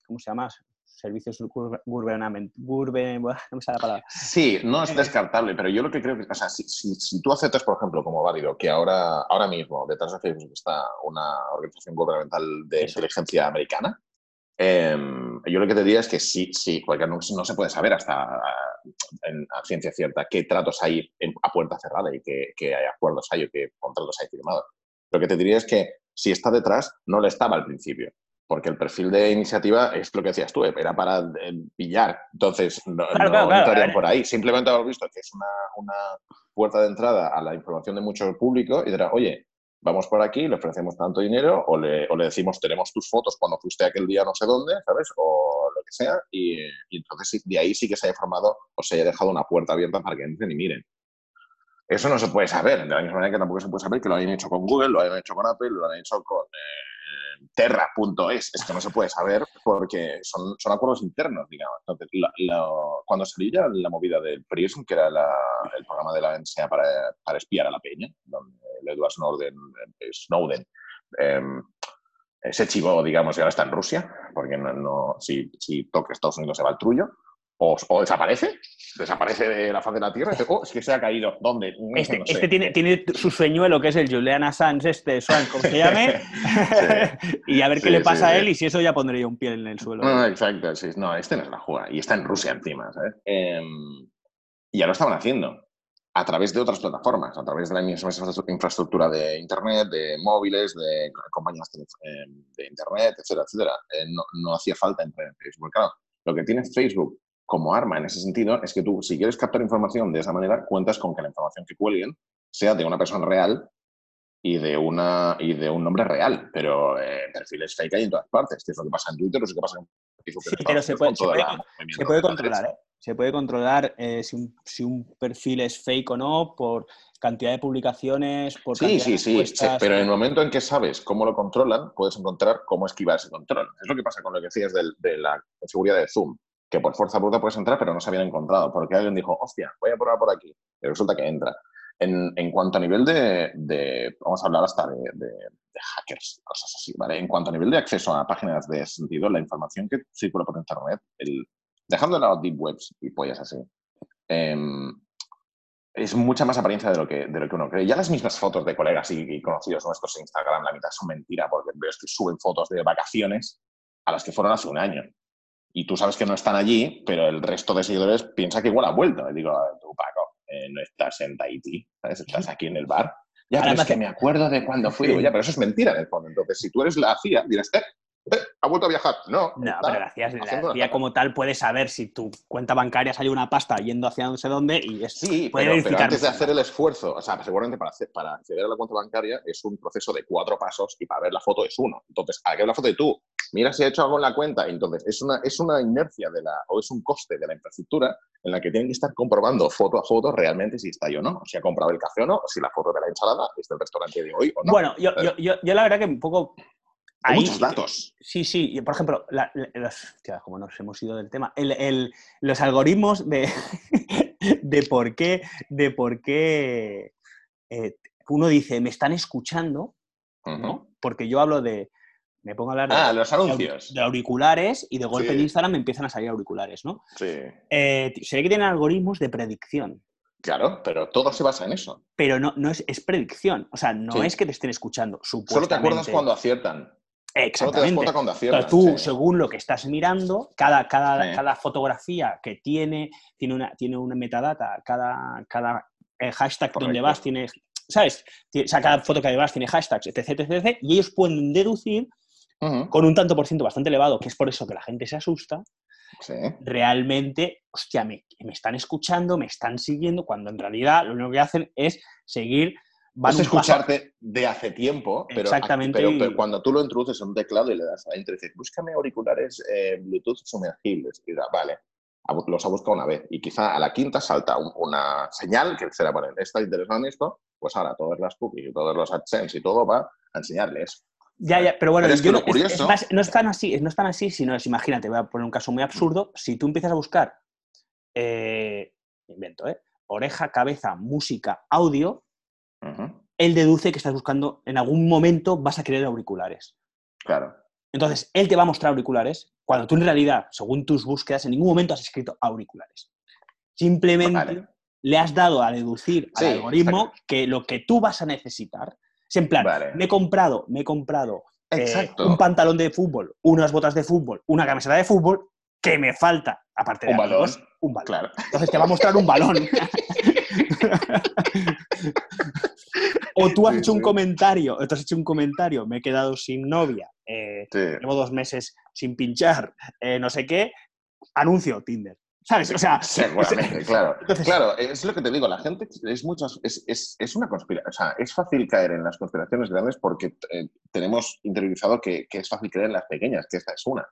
¿Cómo se llama? Servicios gubernamentales. no me sale la palabra. Sí, no es descartable, pero yo lo que creo que, o sea, si, si, tú aceptas, por ejemplo, como válido, que ahora, ahora mismo detrás de Facebook está una organización gubernamental de inteligencia americana, em, yo lo que te diría es que sí, sí, porque no, se puede saber hasta en, a ciencia cierta qué tratos hay a puerta cerrada y qué, qué acuerdos hay o qué contratos hay firmados. Lo que te diría es que si está detrás, no le estaba al principio porque el perfil de iniciativa es lo que decías tú, era para eh, pillar. Entonces, no, entrarían por ahí. Simplemente hemos visto que es una, puerta de entrada a la información de mucho público y dirá, oye, vamos por aquí, le ofrecemos tanto dinero o le, o le, decimos tenemos tus fotos cuando fuiste aquel día no sé dónde, ¿sabes? O lo que sea. Y, y entonces de ahí sí que se haya formado o se haya dejado una puerta abierta para que entren y miren. Eso no se puede saber, de la misma manera que tampoco se puede saber que lo hayan hecho con Google, lo hayan hecho con Apple, lo hayan hecho con eh, Terra.es. Esto no se puede saber porque son, son acuerdos internos, digamos. Entonces, cuando salió ya la movida del Prism, que era el programa de la NSA para, para, espiar a la peña, donde Edward Snowden, eh, Snowden em, se chivó, digamos, y ahora está en Rusia, porque no, no si, si toca Estados Unidos se va al trullo o, desaparece, desaparece de la faz de la Tierra, oh, es que se ha caído. ¿Dónde? este, este tiene, tiene, su sueñuelo, que es el Julian Assange, este, Swan, como se llame, y a ver qué le pasa a él, y si eso ya pondría un pie en el suelo. No, exacto, sí. No, este no es la jugada, y está en Rusia encima, ¿sabes? Em, y ya lo estaban haciendo a través de otras plataformas, a través de la misma infraestructura de Internet, de móviles, de compañías em, de Internet, etcétera, etcétera. Eh, no, no, hacía falta entrar en Facebook. Claro, lo que tiene Facebook como arma en ese sentido es que tú, si quieres captar información de esa manera, cuentas con que la información que cuelguen sea de una persona real y de, una, y de un nombre real. Pero eh, perfiles fake hay en todas partes, que es lo que pasa en Twitter o es lo que pasa en Facebook. Sí, pero se puede, se puede, se puede controlar, ¿eh? Se puede controlar eh, si, un, si, un, perfil es fake o no por cantidad de publicaciones, por Sí, sí, sí, sí, pero en el momento en que sabes cómo lo controlan, puedes encontrar cómo esquivar ese control. Es lo que pasa con lo que decías de la seguridad de Zoom que por fuerza bruta puedes entrar, pero no se habían encontrado, porque alguien dijo, hostia, voy a probar por aquí, y resulta que entra. En, en cuanto a nivel de, de, vamos a hablar hasta de, de, hackers, cosas así, ¿vale? En cuanto a nivel de acceso a páginas de sentido, la información que circula por Internet, el, dejando de lado deep webs y pollas así, eh, es mucha más apariencia de lo, que, de lo que uno cree. Ya las mismas fotos de colegas y, y conocidos nuestros en Instagram, la mitad son mentira, porque ves que suben fotos de vacaciones a las que fueron hace un año y tú sabes que no están allí, pero el resto de seguidores piensa que igual ha vuelto. Y digo, tú, Paco, eh, no estás en Tahití, ¿sabes? Estás aquí en el bar. Ya, pero es que me acuerdo de cuando fui. ya, pero eso es mentira en el fondo. Entonces, si tú eres la CIA, dirás, eh, eh, ¿Ha vuelto a viajar? No. No, pero la CIA, como tal puede saber si tu cuenta bancaria sale una pasta yendo hacia no sé dónde y es, Sí, pero, antes de hacer el esfuerzo, o sea, seguramente para, hacer, para acceder a la cuenta bancaria es un proceso de cuatro pasos y para ver la foto es uno. Entonces, hay que ver la foto de tú, mira si ha hecho algo en la cuenta. Entonces, es una, es una inercia de la, o es un coste de la infraestructura en la que tienen que estar comprobando foto a foto realmente si está ahí o no, si ha comprado el café o no, o si la foto de la ensalada es del restaurante de hoy o no. Bueno, yo, yo, yo, yo la verdad que un poco hay muchos datos. Sí, sí. Por ejemplo, como nos hemos ido del tema, los algoritmos de, de por qué, de por qué eh, uno dice, me están escuchando, ¿no? Porque yo hablo de, me pongo a hablar de, ah, los anuncios. de, auriculares y de golpe en Instagram me empiezan a salir auriculares, ¿no? Sí. Eh, se ve que tienen algoritmos de predicción. Claro, pero todo se basa en eso. Pero no, no es, es predicción. O sea, no es que te estén escuchando. Solo te acuerdas cuando aciertan. Exactamente. tú, según lo que estás mirando, cada, cada, cada fotografía que tiene, tiene una, tiene una metadata, cada, cada eh, hashtag donde vas tiene, ¿sabes? O sea, cada foto que vas tiene hashtags, etc, etc, y ellos pueden deducir con un tanto por ciento bastante elevado, que es por eso que la gente se asusta, realmente, hostia, me, me están escuchando, me están siguiendo, cuando en realidad lo único que hacen es seguir Vas a escucharte de hace tiempo, pero, Exactamente, pero, cuando tú lo introduces en un teclado y le das a enter, dices, búscame auriculares eh, Bluetooth sumergibles. Y da, vale, los ha buscado una vez. Y quizá a la quinta salta una señal que será, bueno, está interesado en esto, pues ahora todas las cookies y todos los AdSense y todo va a enseñarle eso. Ya, ya, pero bueno, es no, curioso... no es tan así, no es tan así, sino es, imagínate, voy a poner un caso muy absurdo, si tú empiezas a buscar, eh, invento, ¿eh? Oreja, cabeza, música, audio, él deduce que estás buscando, en algún momento vas a querer auriculares. Claro. Entonces, él te va a mostrar auriculares cuando tú en realidad, según tus búsquedas, en ningún momento has escrito auriculares. Simplemente le has dado a deducir al algoritmo que lo que tú vas a necesitar es en plan, me he comprado, me he comprado eh, un pantalón de fútbol, unas botas de fútbol, una camiseta de fútbol, que me falta, aparte de un balón, un balón. Entonces te va a mostrar un balón. o tú has hecho un comentario, tú has hecho un comentario, me he quedado sin novia, eh, llevo dos meses sin pinchar, eh, no sé qué, anuncio Tinder. ¿Sabes? O sea. Seguramente, claro. Claro, es lo que te digo, la gente es muchas. Es, es, es una conspiración. O sea, es fácil caer en las conspiraciones grandes porque eh, tenemos interiorizado que, que, es fácil creer en las pequeñas, que esta es una.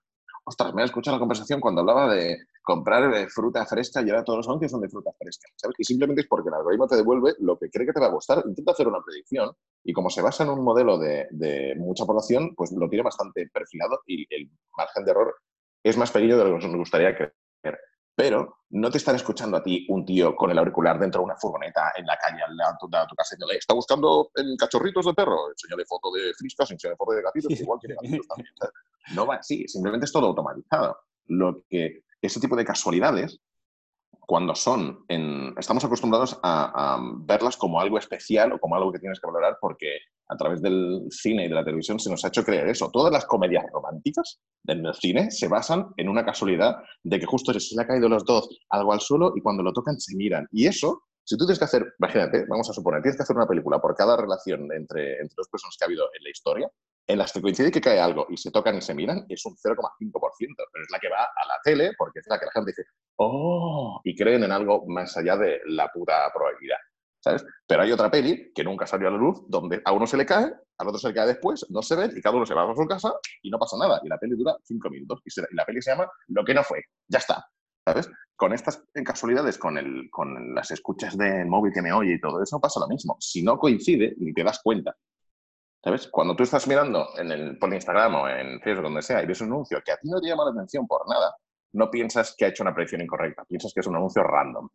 Ostras, me he escuchado la conversación cuando hablaba de comprar eh, fruta fresca y ahora todos los anuncios son de fruta fresca. Y simplemente es porque el algoritmo te devuelve lo que cree que te va a gustar. Intenta hacer una predicción y como se basa en un modelo de, de mucha población, pues lo tiene bastante perfilado y el margen de error es más pequeño de lo que nos gustaría creer. Pero no te están escuchando a ti un tío con el auricular dentro de una furgoneta en la calle al lado de tu casa y está buscando en cachorritos de perro, enseñale foto de friscas, enseñale foto de gatitos, igual que gatitos también. No va así, simplemente es todo automatizado. Lo que ese tipo de casualidades cuando son en, estamos acostumbrados a, verlas como algo especial o como algo que tienes que valorar porque a través del cine y de la televisión se nos ha hecho creer eso. Todas las comedias románticas del cine se basan en una casualidad de que justo se le ha caído los dos algo al suelo y cuando lo tocan se miran. Y eso, si tú tienes que hacer, imagínate, vamos a suponer, tienes que hacer una película por cada relación entre, entre dos personas que ha habido en la historia, en las que coincide que cae algo y se tocan y se miran, es un 0,5%, pero es la que va a la tele porque es la que la gente dice, oh, y creen en algo más allá de la puta probabilidad. ¿Sabes? Pero hay otra peli que nunca salió a la luz, donde a uno se le cae, al otro se le cae después, no se ve, y cada uno se va a su casa y no pasa nada. Y la peli dura cinco minutos. Y, la peli se llama Lo que no fue. Ya está. ¿Sabes? Con estas casualidades, con, el, con las escuchas de móvil que me oye y todo eso, pasa lo mismo. Si no coincide, ni te das cuenta. ¿Sabes? Cuando tú estás mirando en el, por Instagram o en Facebook, donde sea, y ves un anuncio que a ti no te llama la atención por nada, no piensas que ha hecho una predicción incorrecta, piensas que es un anuncio random.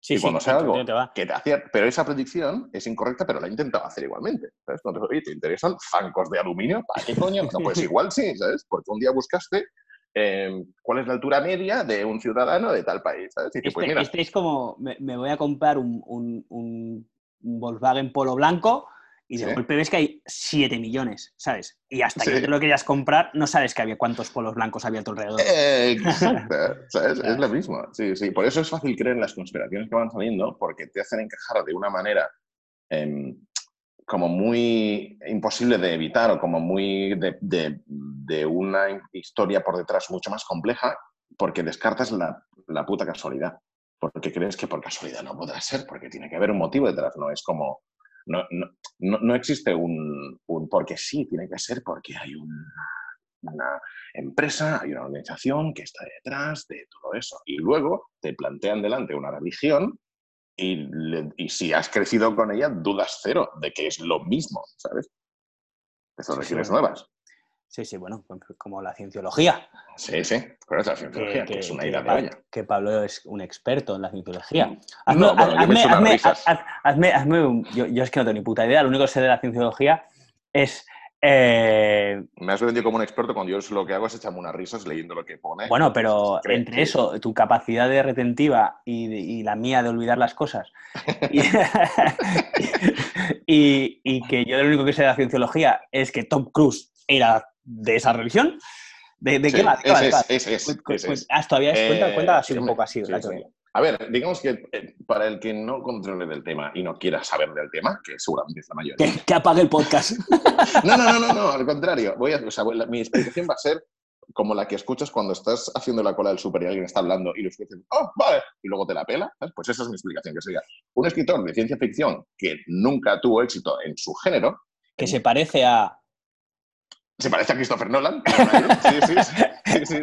Sí, y cuando sea algo que te hacía, pero esa predicción es incorrecta, pero la he intentado hacer igualmente. ¿sabes? Entonces, oye, ¿te interesan zancos de aluminio? ¿Para qué coño? No, pues igual sí, ¿sabes? Porque un día buscaste eh, cuál es la altura media de un ciudadano de tal país. ¿sabes? Y este, pues mira, este es como, me, me, voy a comprar un, un, un Volkswagen Polo blanco y de golpe ves que hay 7 millones, ¿sabes? Y hasta que no te lo querías comprar, no sabes que había cuántos polos blancos había a tu alrededor. exacto, ¿sabes? Es lo mismo. Sí, sí. Por eso es fácil creer en las conspiraciones que van saliendo, porque te hacen encajar de una manera em, como muy imposible de evitar o como muy de, de, de, una historia por detrás mucho más compleja, porque descartas la, la puta casualidad. Porque crees que por casualidad no podrá ser, porque tiene que haber un motivo detrás. No es como no, no, no existe un, un, porque sí, tiene que ser porque hay una empresa, hay una organización que está detrás de todo eso. Y luego te plantean delante una religión y, y, si has crecido con ella, dudas cero de que es lo mismo, ¿sabes? De son religiones nuevas. Sí, sí, bueno, pues, pues, como la cienciología. Sí, sí, pero es la cienciología, que, es una idea de olla. Que Pablo es un experto en la cienciología. Hazme, no, hazme, hazme, hazme, un, yo, yo, es que no tengo ni puta idea, lo único que sé de la cienciología es... Eh... Me has vendido como un experto cuando yo lo que hago es echarme unas risas leyendo lo que pone. Bueno, pero entre eso, tu capacidad de retentiva y, y, la mía de olvidar las cosas, y, y, y, que yo lo único que sé de la cienciología es que Tom Cruise era de esa religión. ¿De, de qué va? Es, es, pues, pues, todavía es, cuenta, cuenta así un poco así la teoría. A ver, digamos que eh, para el que no controle del tema y no quiera saber del tema, que seguramente es la mayoría. Que, apague el podcast. no, no, no, no, no, al contrario. Voy a, o sea, mi explicación va a ser como la que escuchas cuando estás haciendo la cola del super y alguien está hablando y lo escuchas, oh, vale, y luego te la pela, pues esa es mi explicación, que sería un escritor de ciencia ficción que nunca tuvo éxito en su género. Que se parece a se parece a Christopher Nolan. Sí, sí, sí, sí,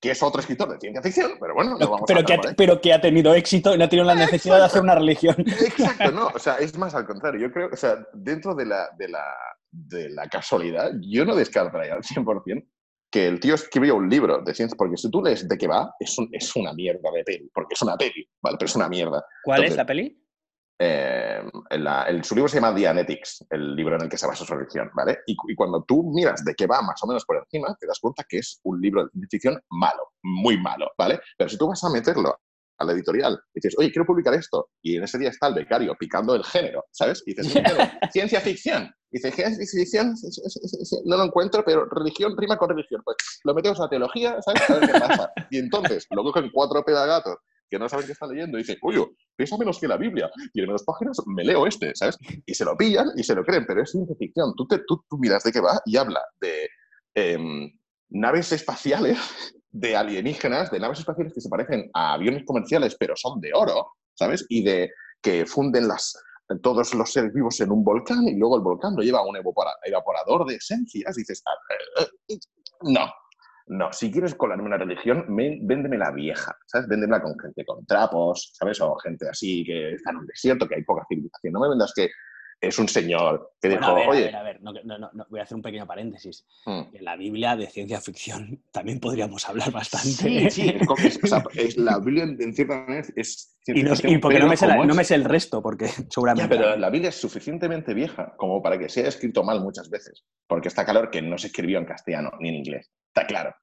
Que es otro escritor de ciencia ficción, pero bueno, no vamos pero, que ha, pero que ha tenido éxito y no ha tenido la necesidad de hacer una religión. Exacto, no. O sea, es más al contrario. Yo creo, o sea, dentro de la, de la, de la casualidad, yo no descartaría al 100% que el tío escribió un libro de ciencia, porque si tú lees de qué va, es, un, es una mierda de peli, porque es una peli, ¿vale? Pero es una mierda. ¿Cuál es la peli? Eh, el, su libro se llama Dianetics, el libro en el que se basa su religión, ¿vale? Y, y, cuando tú miras de qué va más o menos por encima, te das cuenta que es un libro de ficción malo, muy malo, ¿vale? Pero si tú vas a meterlo a la editorial y dices, oye, quiero publicar esto, y en ese día está el becario picando el género, ¿sabes? Y dices, ciencia ficción. Y dice, ciencia ficción, no lo encuentro, pero religión rima con religión. Pues lo metemos a teología, ¿sabes? A ver qué pasa. Y entonces lo cogen cuatro pedagatos que no saben qué están leyendo y dicen, oye, pesa menos que la Biblia, tiene menos páginas, me leo este, ¿sabes? Y se lo pillan y se lo creen, pero es ciencia ficción. Tú, te, tú, miras de qué va y habla de em, naves espaciales de alienígenas, de naves espaciales que se parecen a aviones comerciales, pero son de oro, ¿sabes? Y de que funden las, todos los seres vivos en un volcán y luego el volcán lo lleva a un evaporador de esencias. dices, ah, eh, eh, no, no, si quieres colarme una religión, véndeme la vieja, ¿sabes? Véndemela con gente con trapos, ¿sabes? O gente así que está en un desierto, que hay poca civilización. No me vendas que es un señor que dijo, oye... A ver, a ver, no, no, voy a hacer un pequeño paréntesis. Hmm. En la Biblia de ciencia ficción también podríamos hablar bastante. Sí, sí, es, la Biblia en cierta manera es... Y, no, y porque no me, sé no me, sé el resto, porque seguramente... pero la Biblia es suficientemente vieja como para que sea escrito mal muchas veces, porque está claro que no se escribió en castellano ni en inglés, está claro.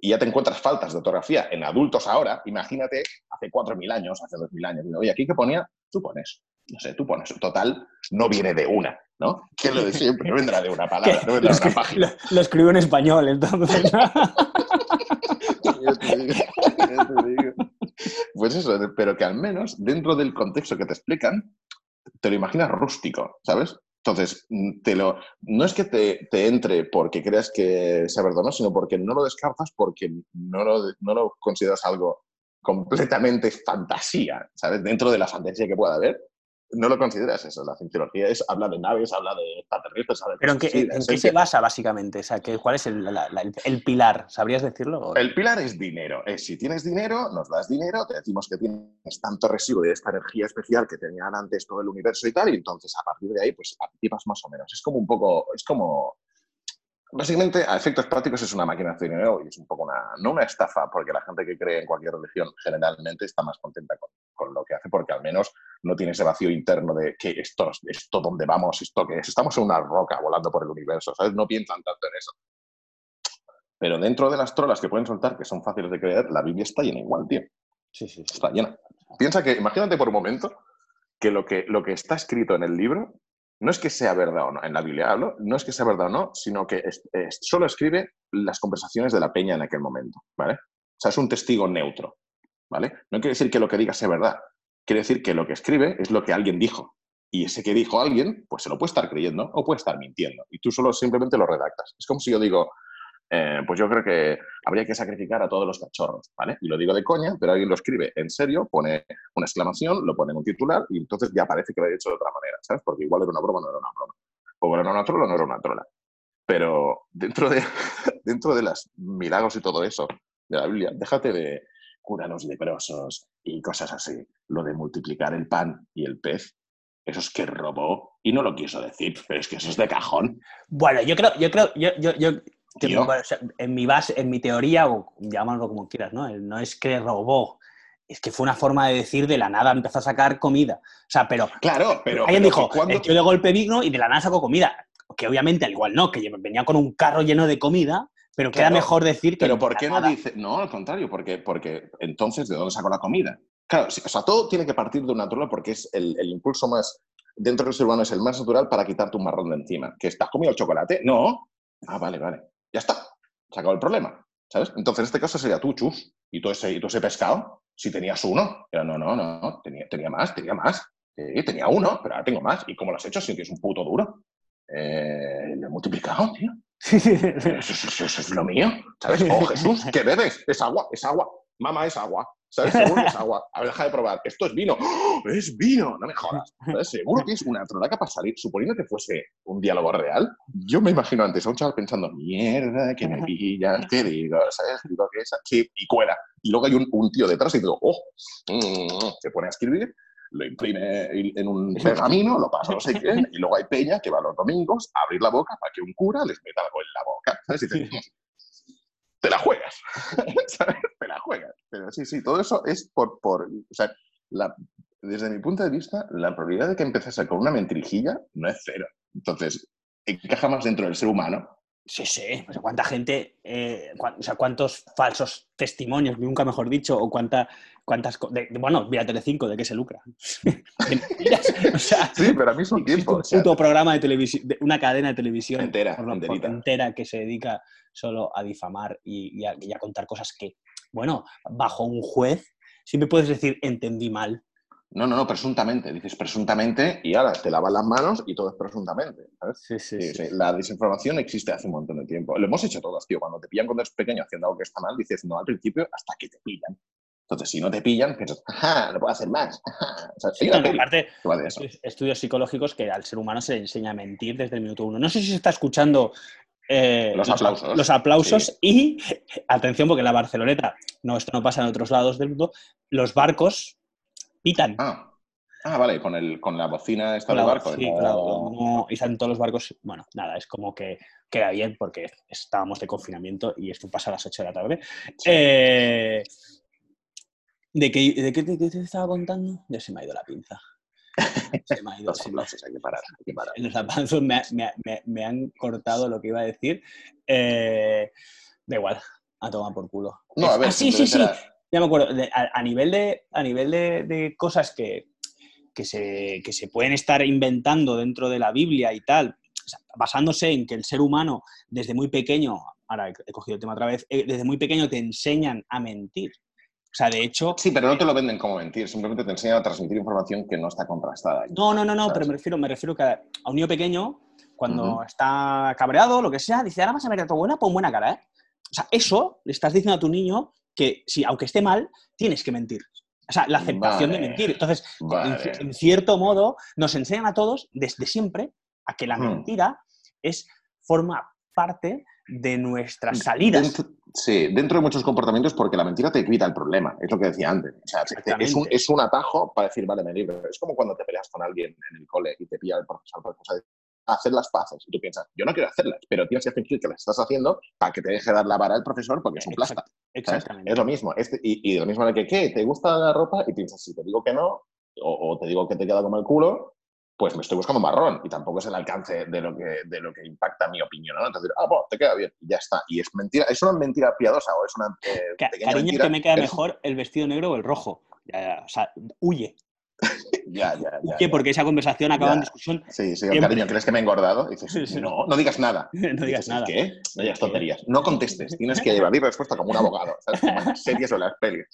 Y ya te encuentras faltas de ortografía en adultos ahora, imagínate hace 4.000 años, hace 2.000 años. Oye, ¿aquí qué ponía? Tú pones no sé, tú pones, total, no viene de una, ¿no? Que lo de siempre, no vendrá de una palabra, no vendrá de una página. Lo, escribo en español, entonces. Pues eso, pero que al menos dentro del contexto que te explican, te lo imaginas rústico, ¿sabes? Entonces, mm, te lo, no es que te, te, entre porque creas que sea verdad no, sino porque no lo descartas porque no lo, no lo consideras algo completamente fantasía, ¿sabes? Dentro de la fantasía que pueda haber, no lo consideras eso. La cienciología es, habla de naves, habla de extraterrestres. ¿Pero en qué, se basa básicamente? O sea, ¿Cuál es el, pilar? ¿Sabrías decirlo? El pilar es dinero. Es si tienes dinero, nos das dinero, te decimos que tienes tanto residuo de esta energía especial que tenían antes todo el universo y tal, y entonces a partir de ahí, pues participas más o menos. Es como un poco, es como Básicamente, a efectos prácticos es una máquina de dinero y es un poco una, no una estafa, porque la gente que cree en cualquier religión generalmente está más contenta con, con lo que hace, porque al menos no tiene ese vacío interno de que esto, esto dónde vamos, esto que es, estamos en una roca volando por el universo, ¿sabes? No piensan tanto en eso. Pero dentro de las trolas que pueden soltar, que son fáciles de creer, la Biblia está llena igual, tío. Sí, sí, Está llena. Piensa que, imagínate por un momento, que lo que, lo que está escrito en el libro no es que sea verdad o no, en la Biblia hablo, no es que sea verdad o no, sino que solo escribe las conversaciones de la peña en aquel momento, ¿vale? O sea, es un testigo neutro, ¿vale? No quiere decir que lo que diga sea verdad, quiere decir que lo que escribe es lo que alguien dijo. Y ese que dijo alguien, pues se lo puede estar creyendo o puede estar mintiendo. Y tú solo simplemente lo redactas. Es como si yo digo, eh, pues yo creo que habría que sacrificar a todos los cachorros, ¿vale? Y lo digo de coña, pero alguien lo escribe en serio, pone una exclamación, lo pone en un titular y entonces ya parece que lo ha hecho de otra manera, ¿sabes? Porque igual era una broma, no era una broma. O era una trola, no era una trola. Pero dentro de, dentro de las milagros y todo eso de la Biblia, déjate de curanos leprosos y cosas así. Lo de multiplicar el pan y el pez, eso es que robó y no lo quiso decir, pero es que eso es de cajón. Bueno, yo creo, yo creo, yo, yo en mi base, en mi teoría, o llamarlo como quieras, ¿no? No es que robó, es que fue una forma de decir de la nada empezó a sacar comida. O sea, pero. Claro, pero. Alguien dijo, el tío de golpe vino y de la nada sacó comida. Que obviamente, al igual no, que venía con un carro lleno de comida, pero queda mejor decir que. Pero ¿por qué no dice.? No, al contrario, porque, porque entonces, ¿de dónde sacó la comida? Claro, o sea, todo tiene que partir de un natural porque es el, el impulso más. Dentro del ser humano es el más natural para quitarte un marrón de encima. ¿Que estás comiendo el chocolate? No. Ah, vale, vale. Ya está. Se acabó el problema. ¿Sabes? Entonces, en este caso sería tú, chus, y todo ese, y ese pescado, si tenías uno. Pero no, no, no, tenía, tenía más, tenía más. Sí, tenía uno, pero ahora tengo más. ¿Y cómo lo has hecho si tienes un puto duro? Eh, lo he multiplicado, tío. Eso, es lo mío. ¿Sabes? Oh, Jesús, ¿qué bebes? Es agua, es agua. Mamá, es agua. ¿Sabes? Seguro que es agua. A ver, deja de probar. Esto es vino. ¡Oh! ¡Es vino! No me jodas. Seguro que es una tronaca para salir. Suponiendo que fuese un diálogo real, yo me imagino antes a un chaval pensando, mierda, que me pillas, ¿qué digo? ¿Sabes? Digo que es chip y cuela. Y luego hay un, un tío detrás y digo, oh, mm", se pone a escribir lo imprime en un pergamino, lo pasa no sé qué, y luego hay peña que va los domingos a abrir la boca para que un cura les meta algo en la boca. ¿sabes? Y te la juegas, ¿sabes? Te la juegas. Pero sí, sí, todo eso es por, por o sea, la, desde mi punto de vista, la probabilidad de que empezase con una mentirijilla no es cero. Entonces, encaja más dentro del ser humano. Sí, sí. O sea, cuánta gente, eh, o sea, cuántos falsos testimonios, nunca mejor dicho, o cuánta, cuántas, de, bueno, vía Telecinco, ¿de qué se lucra? o sea, sí, pero a mí un tiempo. Un puto programa de televisión, una cadena de televisión entera, entera que se dedica solo a difamar y, a, contar cosas que, bueno, bajo un juez siempre puedes decir entendí mal. No, no, no, presuntamente. Dices presuntamente y ahora te lavas las manos y todo es presuntamente. Sí, sí, sí, La desinformación existe hace un montón de tiempo. Lo hemos hecho todos, tío. Cuando te pillan cuando eres pequeño haciendo algo que está mal, dices no al principio hasta que te pillan. Entonces, si no te pillan, piensas, ajá, no puedo hacer más. sí, aparte, estudios psicológicos que al ser humano se le enseña a mentir desde el minuto uno. No sé si se está escuchando eh, los aplausos. Los aplausos y, atención, porque en la Barceloneta, no, esto no pasa en otros lados del mundo, los barcos pitan. Ah, ah vale, con, el, con la bocina está el barco. Sí, claro, y están todos los barcos, bueno, nada, es como que queda bien porque estábamos de confinamiento y esto pasa a las 8 de la tarde. Eh, ¿De qué, te, estaba contando? Ya se me ha ido la pinza. Se me ha ido. Los aplausos, hay que parar. Los aplausos me, han cortado lo que iba a decir. Eh, da igual, a tomar por culo. No, a ver, ah, sí, sí, sí. Ya me acuerdo. a, nivel de, a nivel de, cosas que, que, se, que se pueden estar inventando dentro de la Biblia y tal, basándose en que el ser humano desde muy pequeño, ahora he cogido el tema otra vez, eh, desde muy pequeño te enseñan a mentir. O sea, de hecho... Sí, pero no te lo venden como mentir, simplemente te enseñan a transmitir información que no está contrastada. No, no, no, no, pero me refiero, me refiero que a un niño pequeño, cuando está cabreado, lo que sea, dice, ahora vas a ver a tu buena, pon buena cara, ¿eh? O sea, eso le estás diciendo a tu niño que, si, aunque esté mal, tienes que mentir. O sea, la aceptación de mentir. Entonces, en, cierto modo, nos enseñan a todos, desde siempre, a que la mentira es, forma parte de nuestras salidas. sí, dentro de muchos comportamientos porque la mentira te evita el problema, es lo que decía antes. O sea, es, un, es, un, atajo para decir, vale, me libro. Es como cuando te peleas con alguien en el cole y te pilla el profesor, profesor hacer las paces. Y tú piensas, yo no quiero hacerlas, pero tienes que fingir que las estás haciendo para que te deje dar la vara al profesor porque es un plasta. Exactamente. Es lo mismo. Este, y, y, lo mismo de que, ¿qué? ¿Te gusta la ropa? Y piensas, si te digo que no, o, o, te digo que te queda como el culo, pues me estoy buscando marrón y tampoco es el alcance de lo que, de lo que impacta mi opinión, ¿no? Entonces, ah, pues te queda bien y ya está. Y es mentira, ¿es una mentira piadosa o es una eh, Cariño, que me queda mejor el vestido negro o el rojo. o sea, huye. ya, ya, ya. ¿Qué? Porque esa conversación acaba en discusión. Sí, sí, cariño, ¿crees que me he engordado? dices, no, no digas nada. no digas nada. ¿Qué? No digas tonterías. No contestes. Tienes que llevar mi respuesta como un abogado. ¿sabes? series o las pelis.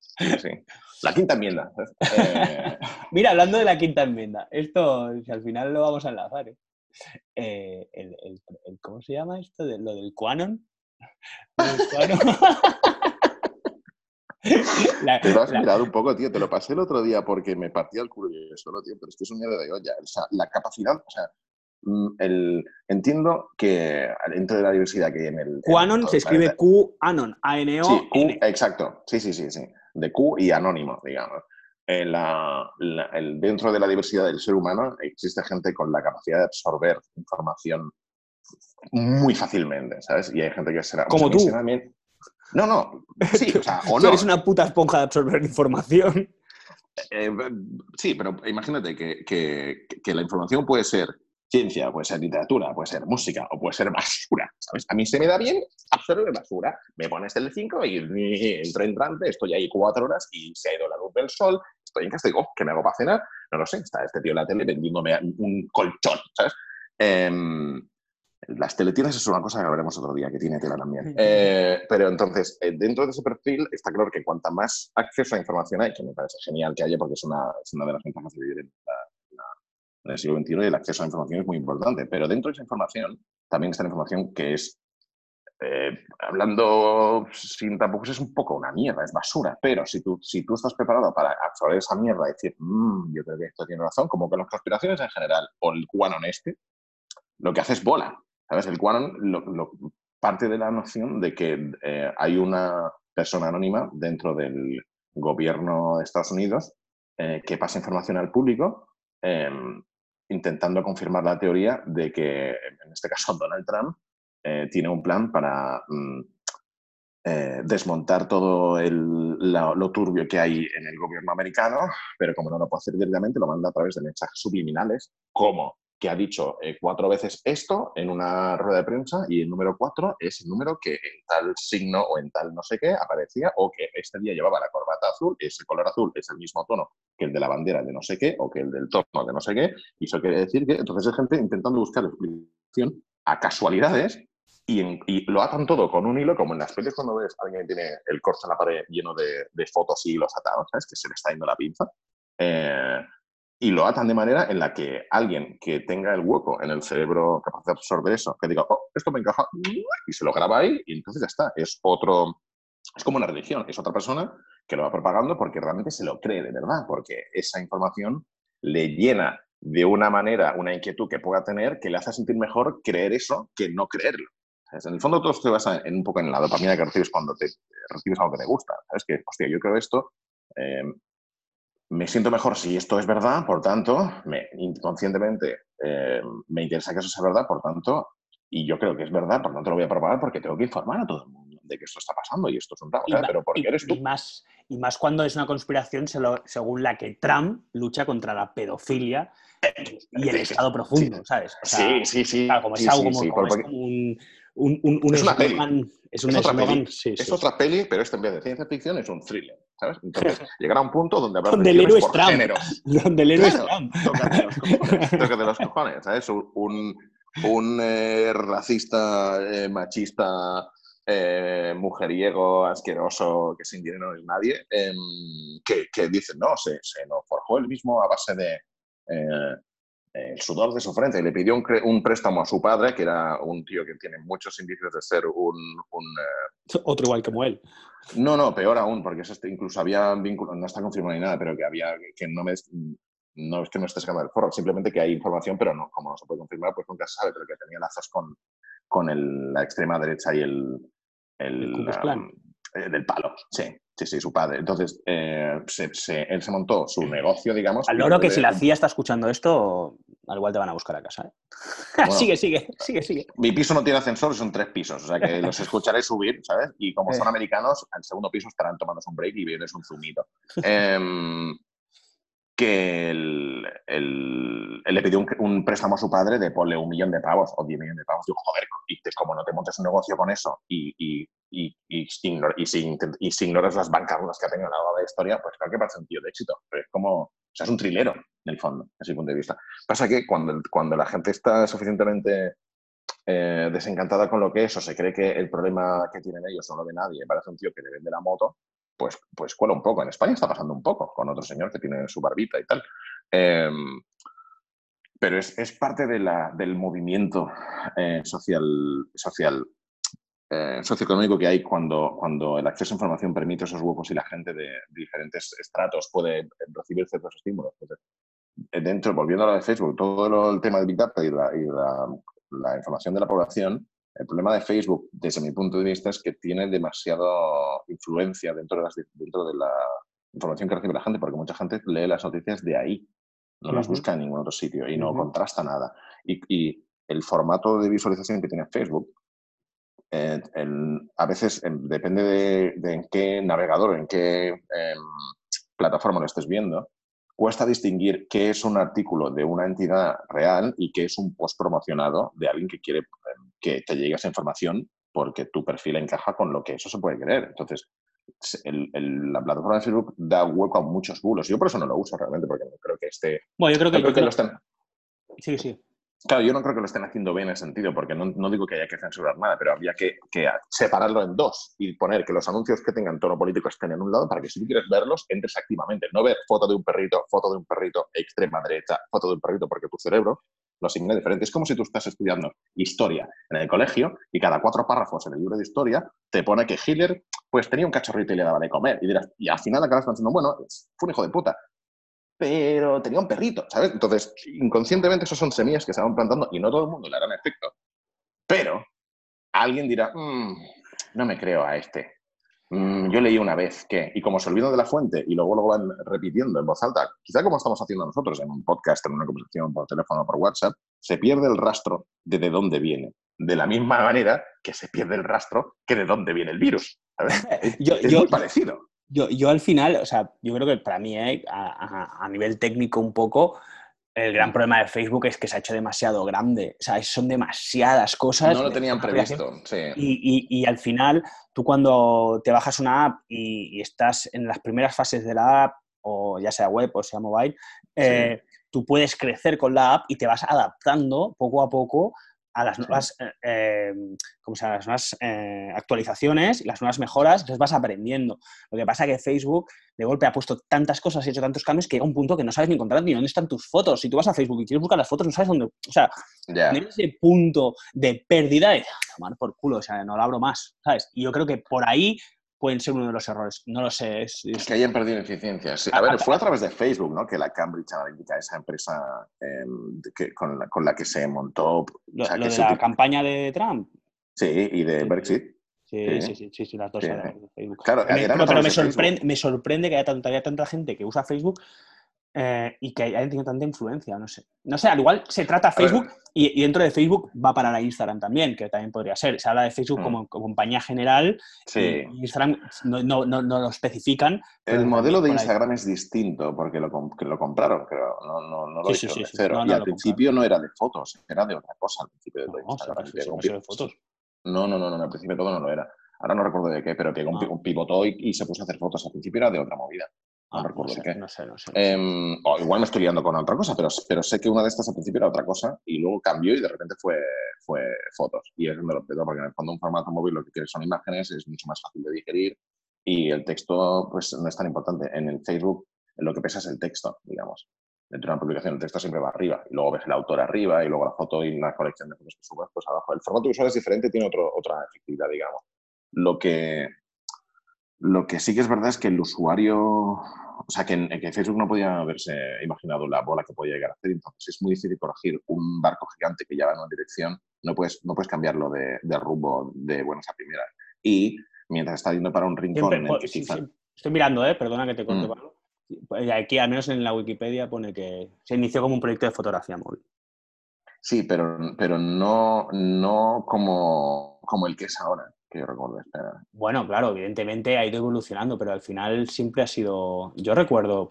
Sí, sí. La quinta enmienda. Eh, Mira, hablando de la quinta enmienda, esto si al final lo vamos a enlazar. ¿eh? eh el, ¿Cómo se llama esto? De, lo del Quanon. te lo has mirado un poco, tío. Te lo pasé el otro día porque me partía el culo y solo, tío. Pero es que es un miedo de olla. O sea, la capacidad, o sea, mm, el, entiendo que dentro de la diversidad que hay en el. Quanon se escribe Q-Anon, A-N-O. Sí, Q, exacto. Sí, sí, sí, sí de Q y anónimo, digamos. En la, el, dentro de la diversidad del ser humano existe gente con la capacidad de absorber información muy fácilmente, ¿sabes? Y hay gente que será... Como tú. No, no, sí, o sea, o no. eres una puta esponja de absorber información. Eh, sí, pero imagínate que, que, la información puede ser ciencia, puede ser literatura, puede ser música o puede ser basura, ¿sabes? A mí se me da bien absorber basura. Me pones el 5 y entro entrante, estoy ahí cuatro horas y se ha ido la luz del sol, estoy en casa y digo, oh, ¿qué me hago para cenar? No lo sé, está este tío en la tele vendiéndome un colchón, ¿sabes? Em, las teletiendas es una cosa que veremos otro día, que tiene tela también. Eh, pero entonces, eh, dentro de ese perfil está claro que cuanta más acceso a información hay, que me parece genial que haya porque es una, es una de las ventajas de vivir en la, en el siglo XXI y el acceso a la información es muy importante. Pero dentro de esa información también está la información que es, eh, hablando sin tampoco es un poco una mierda, es basura. Pero si tú, si tú estás preparado para absorber esa mierda y decir, mmm, yo creo que esto tiene razón, como que las conspiraciones en general o el QAnon este, lo que hace es bola. ¿Sabes? El QAnon lo, parte de la noción de que eh, hay una persona anónima dentro del gobierno de Estados Unidos eh, que pasa información al público em, intentando confirmar la teoría de que, en este caso, Donald Trump eh, tiene un plan para mm, eh, desmontar todo lo, turbio que hay en el gobierno americano, pero como no lo puede hacer directamente, lo manda a través de mensajes subliminales, como que ha dicho eh, cuatro veces esto en una rueda de prensa y el número cuatro es el número que en tal signo o en tal no sé qué aparecía o que este día llevaba la corbata azul, ese color azul es el mismo tono que el de la bandera de no sé qué o que el del tono de no sé qué y eso quiere decir que entonces hay gente intentando buscar explicación a casualidades y, lo atan todo con un hilo, como en las pelis cuando ves a alguien que tiene el corte en la pared lleno de, fotos y hilos atados, ¿sabes? Que se le está yendo la pinza. Eh, y lo atan de manera en la que alguien que tenga el hueco en el cerebro capaz de absorber eso, que diga, oh, esto me encaja, y se lo graba ahí, y entonces ya está. Es otro, es como una religión, es otra persona que lo va propagando porque realmente se lo cree de verdad, porque esa información le llena de una manera una inquietud que pueda tener que le hace sentir mejor creer eso que no creerlo. En el fondo todo se basa en un poco en la dopamina que recibes cuando te recibes algo que te gusta. ¿Sabes? Que, hostia, yo creo esto, eh, me siento mejor si esto es verdad, por tanto, me, inconscientemente eh, me interesa que eso sea verdad, por tanto, y yo creo que es verdad, por tanto lo voy a propagar porque tengo que informar a todo el mundo de que esto está pasando y esto es un drama. Pero ¿por qué eres tú? Y más, y más cuando es una conspiración según la que Trump lucha contra la pedofilia y el estado profundo, ¿sabes? sí, sí, sí. como es algo como, un, un, es una peli. Es, otra peli. es otra peli, pero este en vez de ciencia ficción es un thriller. ¿Sabes? Entonces, llegará un punto donde habrá donde el héroe es Trump. Donde el héroe es Trump. Toca de los cojones, ¿sabes? Un, un eh, racista, eh, machista, eh, mujeriego, asqueroso, que sin dinero no es nadie, em, que, que dice, no, se, se nos forjó el mismo a base de el sudor de su frente y le pidió un, préstamo a su padre, que era un tío que tiene muchos indicios de ser un... Otro igual como él. No, no, peor aún, porque este incluso había vínculo, no está confirmado ni nada, pero que había, que no me... No es que no esté sacando del foro, simplemente que hay información, pero no, como no se puede confirmar, pues nunca se sabe, pero que tenía lazos con, con la extrema derecha y el, el, eh, del palo, sí, sí, sí, su padre. Entonces, eh, él se montó su negocio, digamos. Al loro que si la CIA está escuchando esto, al igual te van a buscar a casa. ¿eh? sigue, sigue, sigue, sigue. Mi piso no tiene ascensor, son tres pisos, o sea que los escucharé subir, ¿sabes? Y como son americanos, al segundo piso estarán tomando un break y vienes un zumito. Em, que él, le pidió un, préstamo a su padre de ponle un millón de pavos o diez millones de pavos. Digo, joder, y como no te montes un negocio con eso y, y, y, y, si, y si ignoras las bancarrotas que ha tenido a largo de la historia, pues claro que parece un tío de éxito. Pero es como, o sea, es un trilero, en el fondo, desde mi punto de vista. Pasa que cuando, cuando la gente está suficientemente eh, desencantada con lo que es o se cree que el problema que tienen ellos no lo ve nadie, parece un tío que le vende la moto, pues, pues cuela un poco. En España está pasando un poco con otro señor que tiene su barbita y tal. Em, pero es, es, parte de del movimiento eh, social, social eh, socioeconómico que hay cuando, cuando el acceso a información permite esos huecos y la gente de, diferentes estratos puede recibir ciertos estímulos. Eh, dentro, volviendo a lo de Facebook, todo el tema del Big Data y, la información de la población el problema de Facebook, desde mi punto de vista, es que tiene demasiada influencia dentro de, las, dentro de la información que recibe la gente, porque mucha gente lee las noticias de ahí, no las busca en ningún otro sitio y no contrasta nada. Y, el formato de visualización que tiene Facebook, eh, a veces depende de, en qué navegador, en qué em, plataforma lo estés viendo, cuesta distinguir qué es un artículo de una entidad real y qué es un post promocionado de alguien que quiere em, que te llegue esa información porque tu perfil encaja con lo que eso se puede creer. Entonces, la plataforma de Facebook da hueco a muchos bulos. Yo por eso no lo uso realmente, porque no creo que esté... Bueno, yo creo que... que lo estén... Sí, sí. Claro, yo no creo que lo estén haciendo bien en ese sentido, porque no, digo que haya que censurar nada, pero habría que, separarlo en dos y poner que los anuncios que tengan tono político estén en un lado para que si tú quieres verlos, entres activamente. No ver foto de un perrito, foto de un perrito, extrema derecha, foto de un perrito, porque tu cerebro lo asigna diferente. Es como si tú estás estudiando historia en el colegio y cada cuatro párrafos en el libro de historia te pone que Hitler pues tenía un cachorrito y le daba de comer. Y dirás, y al final acabas pensando, bueno, fue un hijo de puta pero tenía un perrito, ¿sabes? Entonces, inconscientemente, esos son semillas que se van plantando y no todo el mundo le harán efecto. Pero alguien dirá, mm, no me creo a este. Mm, yo leí una vez que, y como se olvidan de la fuente y luego lo van repitiendo en voz alta, quizá como estamos haciendo nosotros en un podcast, en una conversación por teléfono o por WhatsApp, se pierde el rastro de de dónde viene. De la misma manera que se pierde el rastro que de dónde viene el virus. es muy parecido. Yo, yo al final, o sea, yo creo que para mí, eh, a, a, nivel técnico un poco, el gran problema de Facebook es que se ha hecho demasiado grande. O sea, son demasiadas cosas. No lo tenían previsto, sí. Y, y, y, al final, tú cuando te bajas una app y, estás en las primeras fases de la app, o ya sea web o sea mobile, eh, tú puedes crecer con la app y te vas adaptando poco a poco a las nuevas, eh, eh, ¿cómo se llama? las nuevas eh, actualizaciones y las nuevas mejoras, entonces vas aprendiendo. Lo que pasa es que Facebook de golpe ha puesto tantas cosas y hecho tantos cambios que llega un punto que no sabes ni encontrar ni dónde están tus fotos. Si tú vas a Facebook y quieres buscar las fotos, no sabes dónde. O sea, Ya. en ese punto de pérdida de "Ah, tomar por culo, o sea, no lo abro más, ¿sabes? Y yo creo que por ahí pueden ser uno de los errores. No lo sé. es- es- Que hayan perdido eficiencia. Sí, A ver, fue a través de Facebook, ¿no? Que la Cambridge Analytica, esa empresa eh, de que- con, la, con la que se montó. lo, o sea, lo que de se la campaña de Trump. Sí, y de Brexit. Sí, Sí. sí, sí, sí, las dos Facebook. Claro, Me- pero, me, sorprende, me sorprende que haya tanta gente que usa Facebook eh, y que hayan tenido tanta influencia, no sé. No sé, al igual se trata A. Facebook y, y dentro de Facebook va para la Instagram también, que también podría ser. Se habla de Facebook Mm. como, como compañía general Sí. y Instagram no, no, no, no lo especifican. El modelo de por ahí. Instagram es distinto porque lo, que lo compraron, creo. No, no, no lo Sí, hicieron sí, de cero. Y al principio no era de fotos, era de otra cosa al principio de todo No, Instagram. de fotos. No, no, no, no, al principio todo no lo era. Ahora no recuerdo de qué, pero pi- Ah. un pivotó y, y se puso a hacer fotos. Al principio era de otra movida. No Ah, recuerdo sé, de qué. no sé, no sé. no sé. O igual me estoy liando con otra cosa, pero, pero sé que una de estas al principio era otra cosa y luego cambió y de repente fue, fue fotos. Y es donde lo petó, porque en el fondo un formato móvil lo que quieres son imágenes, es mucho más fácil de digerir y el texto pues no es tan importante. En el Facebook lo que pesa es el texto, digamos. Dentro de una publicación el texto siempre va arriba y luego ves el autor arriba y luego la foto y la colección de fotos que subes pues abajo. El formato visual es diferente, tiene otro, otra efectividad, digamos. Lo que, lo que sí que es verdad es que el usuario, o sea, que, en, que Facebook no podía haberse imaginado la bola que podía llegar a hacer, entonces es muy difícil corregir un barco gigante que ya va en una dirección, no puedes, no puedes cambiarlo de, de rumbo de buenas a primeras. Y mientras está yendo para un rincón Siempre- en el que sí, quizá- sí. Estoy mirando, ¿eh? perdona que te corte, Mm. Pablo. Aquí, al menos en la Wikipedia, pone que se inició como un proyecto de fotografía móvil. Sí, pero, pero no, no como, como el que es ahora, que yo recuerdo. Bueno, claro, evidentemente ha ido evolucionando, pero al final siempre ha sido. Yo recuerdo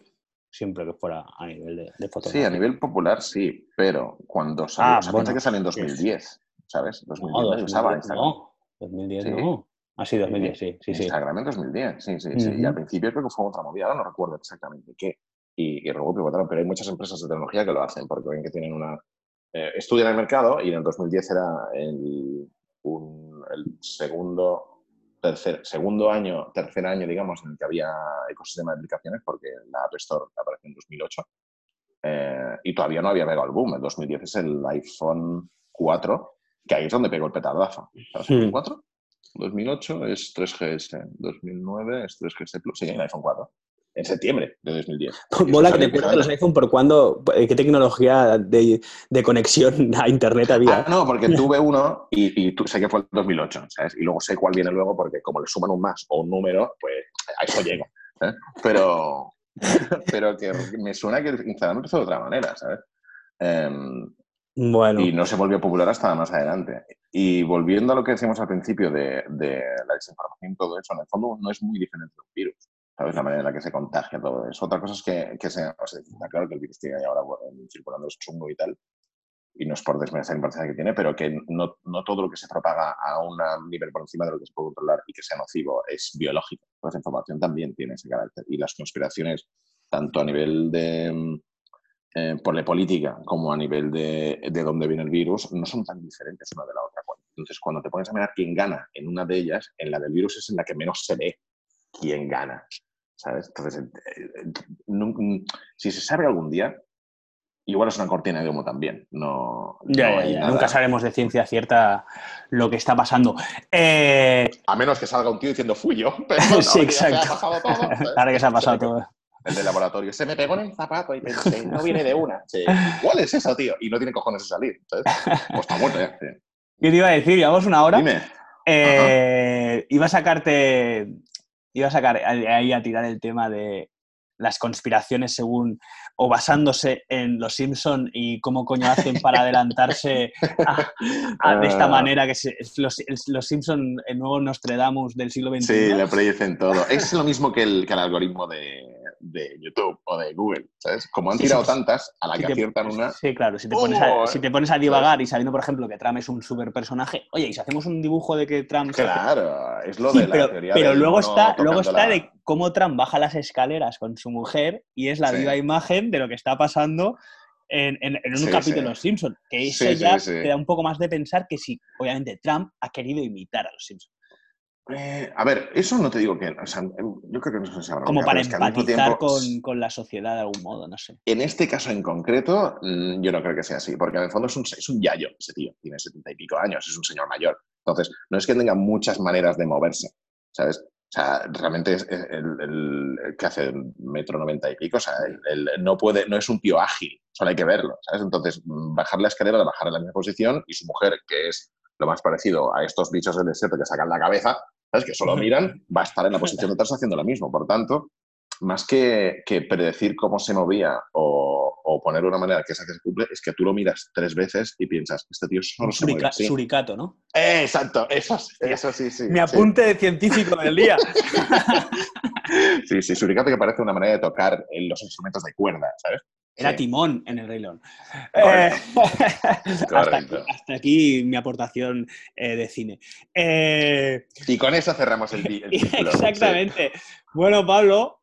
siempre que fuera a nivel de, de Sí, fotografía. a nivel popular sí, pero cuando salió, Ah, o sea, bueno, que salió en sí. 2010, ¿sabes? 2010 No, nadie usaba 2010 Instagram. no. 2010 Sí. no. Ah, sí, 2010, sí, sí, sí. Instagram en 2010, sí, sí, sí. Y al principio creo que fue otra movida, ahora no recuerdo exactamente qué. Y, y luego pivotaron, pero hay muchas empresas de tecnología que lo hacen porque ven que tienen una... eh, estudian el mercado y en el 2010 era el, un- el segundo, tercer, segundo año, tercer año, digamos, en el que había ecosistema de aplicaciones porque la App Store apareció en 2008 eh, y todavía no había pegado el boom. El 2010 es el iPhone 4, que ahí es donde pegó el petardazo. ¿El 4? 2008 es 3GS, 2009 es 3GS Plus, sí, el iPhone 4. En septiembre de 2010. Mola que te los iPhone por cuándo, eh, qué tecnología de, de conexión a internet había. Ah, no, porque tuve uno y, y tú- sé que fue el 2008, ¿sabes? Y luego sé cuál viene luego porque como le suman un más o un número, pues a eso llego. ¿eh? Pero, pero que me suena que Instagram empezó de otra manera, ¿sabes? Em, Bueno, y no se volvió popular hasta más adelante. Y volviendo a lo que decíamos al principio de, de la desinformación y todo eso, en el fondo no es muy diferente de un virus. ¿Sabes? La manera en la que se contagia todo eso. Otra cosa es que, sea, claro que el virus tiene ahora circulando es chungo y tal, y no es por desmerecer la importancia que tiene, pero que no, no todo lo que se propaga a un nivel por encima de lo que se puede controlar y que sea nocivo es biológico. Pues la información también tiene ese carácter. Y las conspiraciones, tanto a nivel de eh, por la política como a nivel de, de dónde viene el virus, no son tan diferentes una de la otra. Entonces, cuando te pones a mirar quién gana en una de ellas, en la del virus es en la que menos se ve quién gana. ¿Sabes? Entonces, eh, eh, nun- si se sabe algún día, igual es una cortina de humo también. No, ya, no ya, hay ya. nada. Nunca sabremos de ciencia cierta lo que está pasando. Eh, A menos que salga un tío diciendo fui yo. Pero Sí, no, ha exacto. pasado todo, ¿sabes? ahora que se ha pasado todo. El de laboratorio se me pegó en el zapato y pensé, no viene de una. Sí. ¿Cuál es eso, tío? Y no tiene cojones de salir. ¿sabes? Pues está muerto ya. sí. ¿Qué te iba a decir? Llevamos una hora. Dime. Eh, iba a sacarte, iba a sacar ahí a tirar el tema de las conspiraciones según o basándose en los Simpson y cómo coño hacen para adelantarse a- a- de esta Ah. manera que se- los, los Simpson, el nuevo Nostradamus del siglo XXI. Sí, le predicen todo. Es lo mismo que el, que el algoritmo de, de YouTube o de Google, ¿sabes? Como han Sí, tirado sí, tantas, a la Si que te- aciertan una... Sí, claro, si te, pones a, ¡Oh! si te pones a divagar y sabiendo, por ejemplo, que Trump es un super personaje, oye, y si hacemos un dibujo de que Trump... Claro, es lo Sí, de la pero, teoría pero del luego está, luego está la- de cómo Trump baja las escaleras con su mujer y es la viva imagen de lo que está pasando en, en- en un Sí, capítulo sí. de Los Simpsons. Que eso Sí, ya te da un poco más de pensar que si, obviamente, Trump ha querido imitar a Los Simpsons. Eh, a ver, eso no te digo que. O sea, yo creo que no esa Como para es que empatizar tiempo, con, con la sociedad de algún modo, no sé. En este caso en concreto, mm, yo no creo que sea así, porque en el fondo es un, es un yayo ese tío, tiene setenta y pico años, es un señor mayor. Entonces, no es que tenga muchas maneras de moverse, ¿sabes? O sea, realmente es el, el- el que hace metro noventa y pico, o sea, el- el- no puede, no es un tío ágil, solo hay que verlo, ¿sabes? Entonces, mm, bajar la escalera, bajar en la misma posición y su mujer, que es lo más parecido a estos bichos del desierto que sacan la cabeza, ¿sabes? Que solo miran, va a estar en la posición de atrás haciendo lo mismo. Por tanto, más que, que predecir cómo se movía o, o poner una manera que esa que se cumple, es que tú lo miras tres veces y piensas, este tío solo Un se mueve surica- así. suricato, ¿no? Eh, exacto, eso, eso sí, sí. Mi sí. apunte de científico del día. Sí, sí, suricato que parece una manera de tocar los instrumentos de cuerda, ¿sabes? Era Sí. Timón en el Rey León. Correcto. Eh, hasta, aquí, Correcto. hasta aquí mi aportación eh, de cine. Eh, Y con eso cerramos el, sí. exactamente. Bueno, Pablo,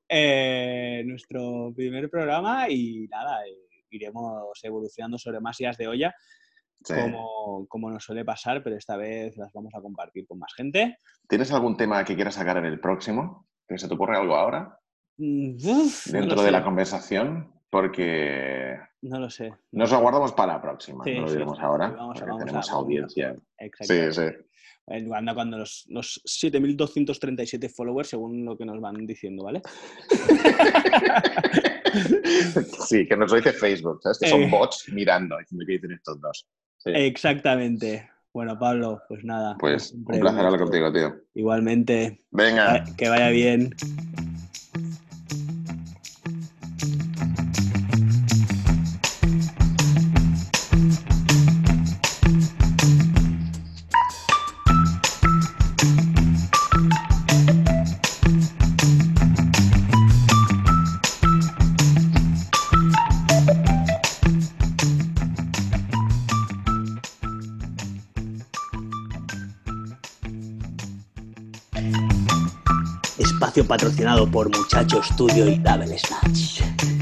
nuestro primer programa y nada, iremos evolucionando sobre más ideas de olla, Sí. como, como nos suele pasar, pero esta vez las vamos a compartir con más gente. ¿Tienes algún tema que quieras sacar en el próximo? ¿Que se te ocurre algo ahora? Mm, uf, Dentro de sé, la conversación, porque No lo sé. nos lo guardamos para la próxima, Sí, no lo diremos sí, ahora, vamos porque vamos tenemos a- audiencia. Exactamente. Sí, sí. Eh, Cuando, los, los 7.237 followers, según lo que nos van diciendo, ¿vale? Sí, que nos lo dice Facebook, ¿sabes? Que Eh. son bots mirando, diciendo qué dicen estos dos. Sí. Exactamente. Bueno, Pablo, pues nada. Pues un placer hablar contigo, tío. Igualmente, Venga. eh, que vaya bien. Patrocinado por Muchacho Studio y Double Snatch.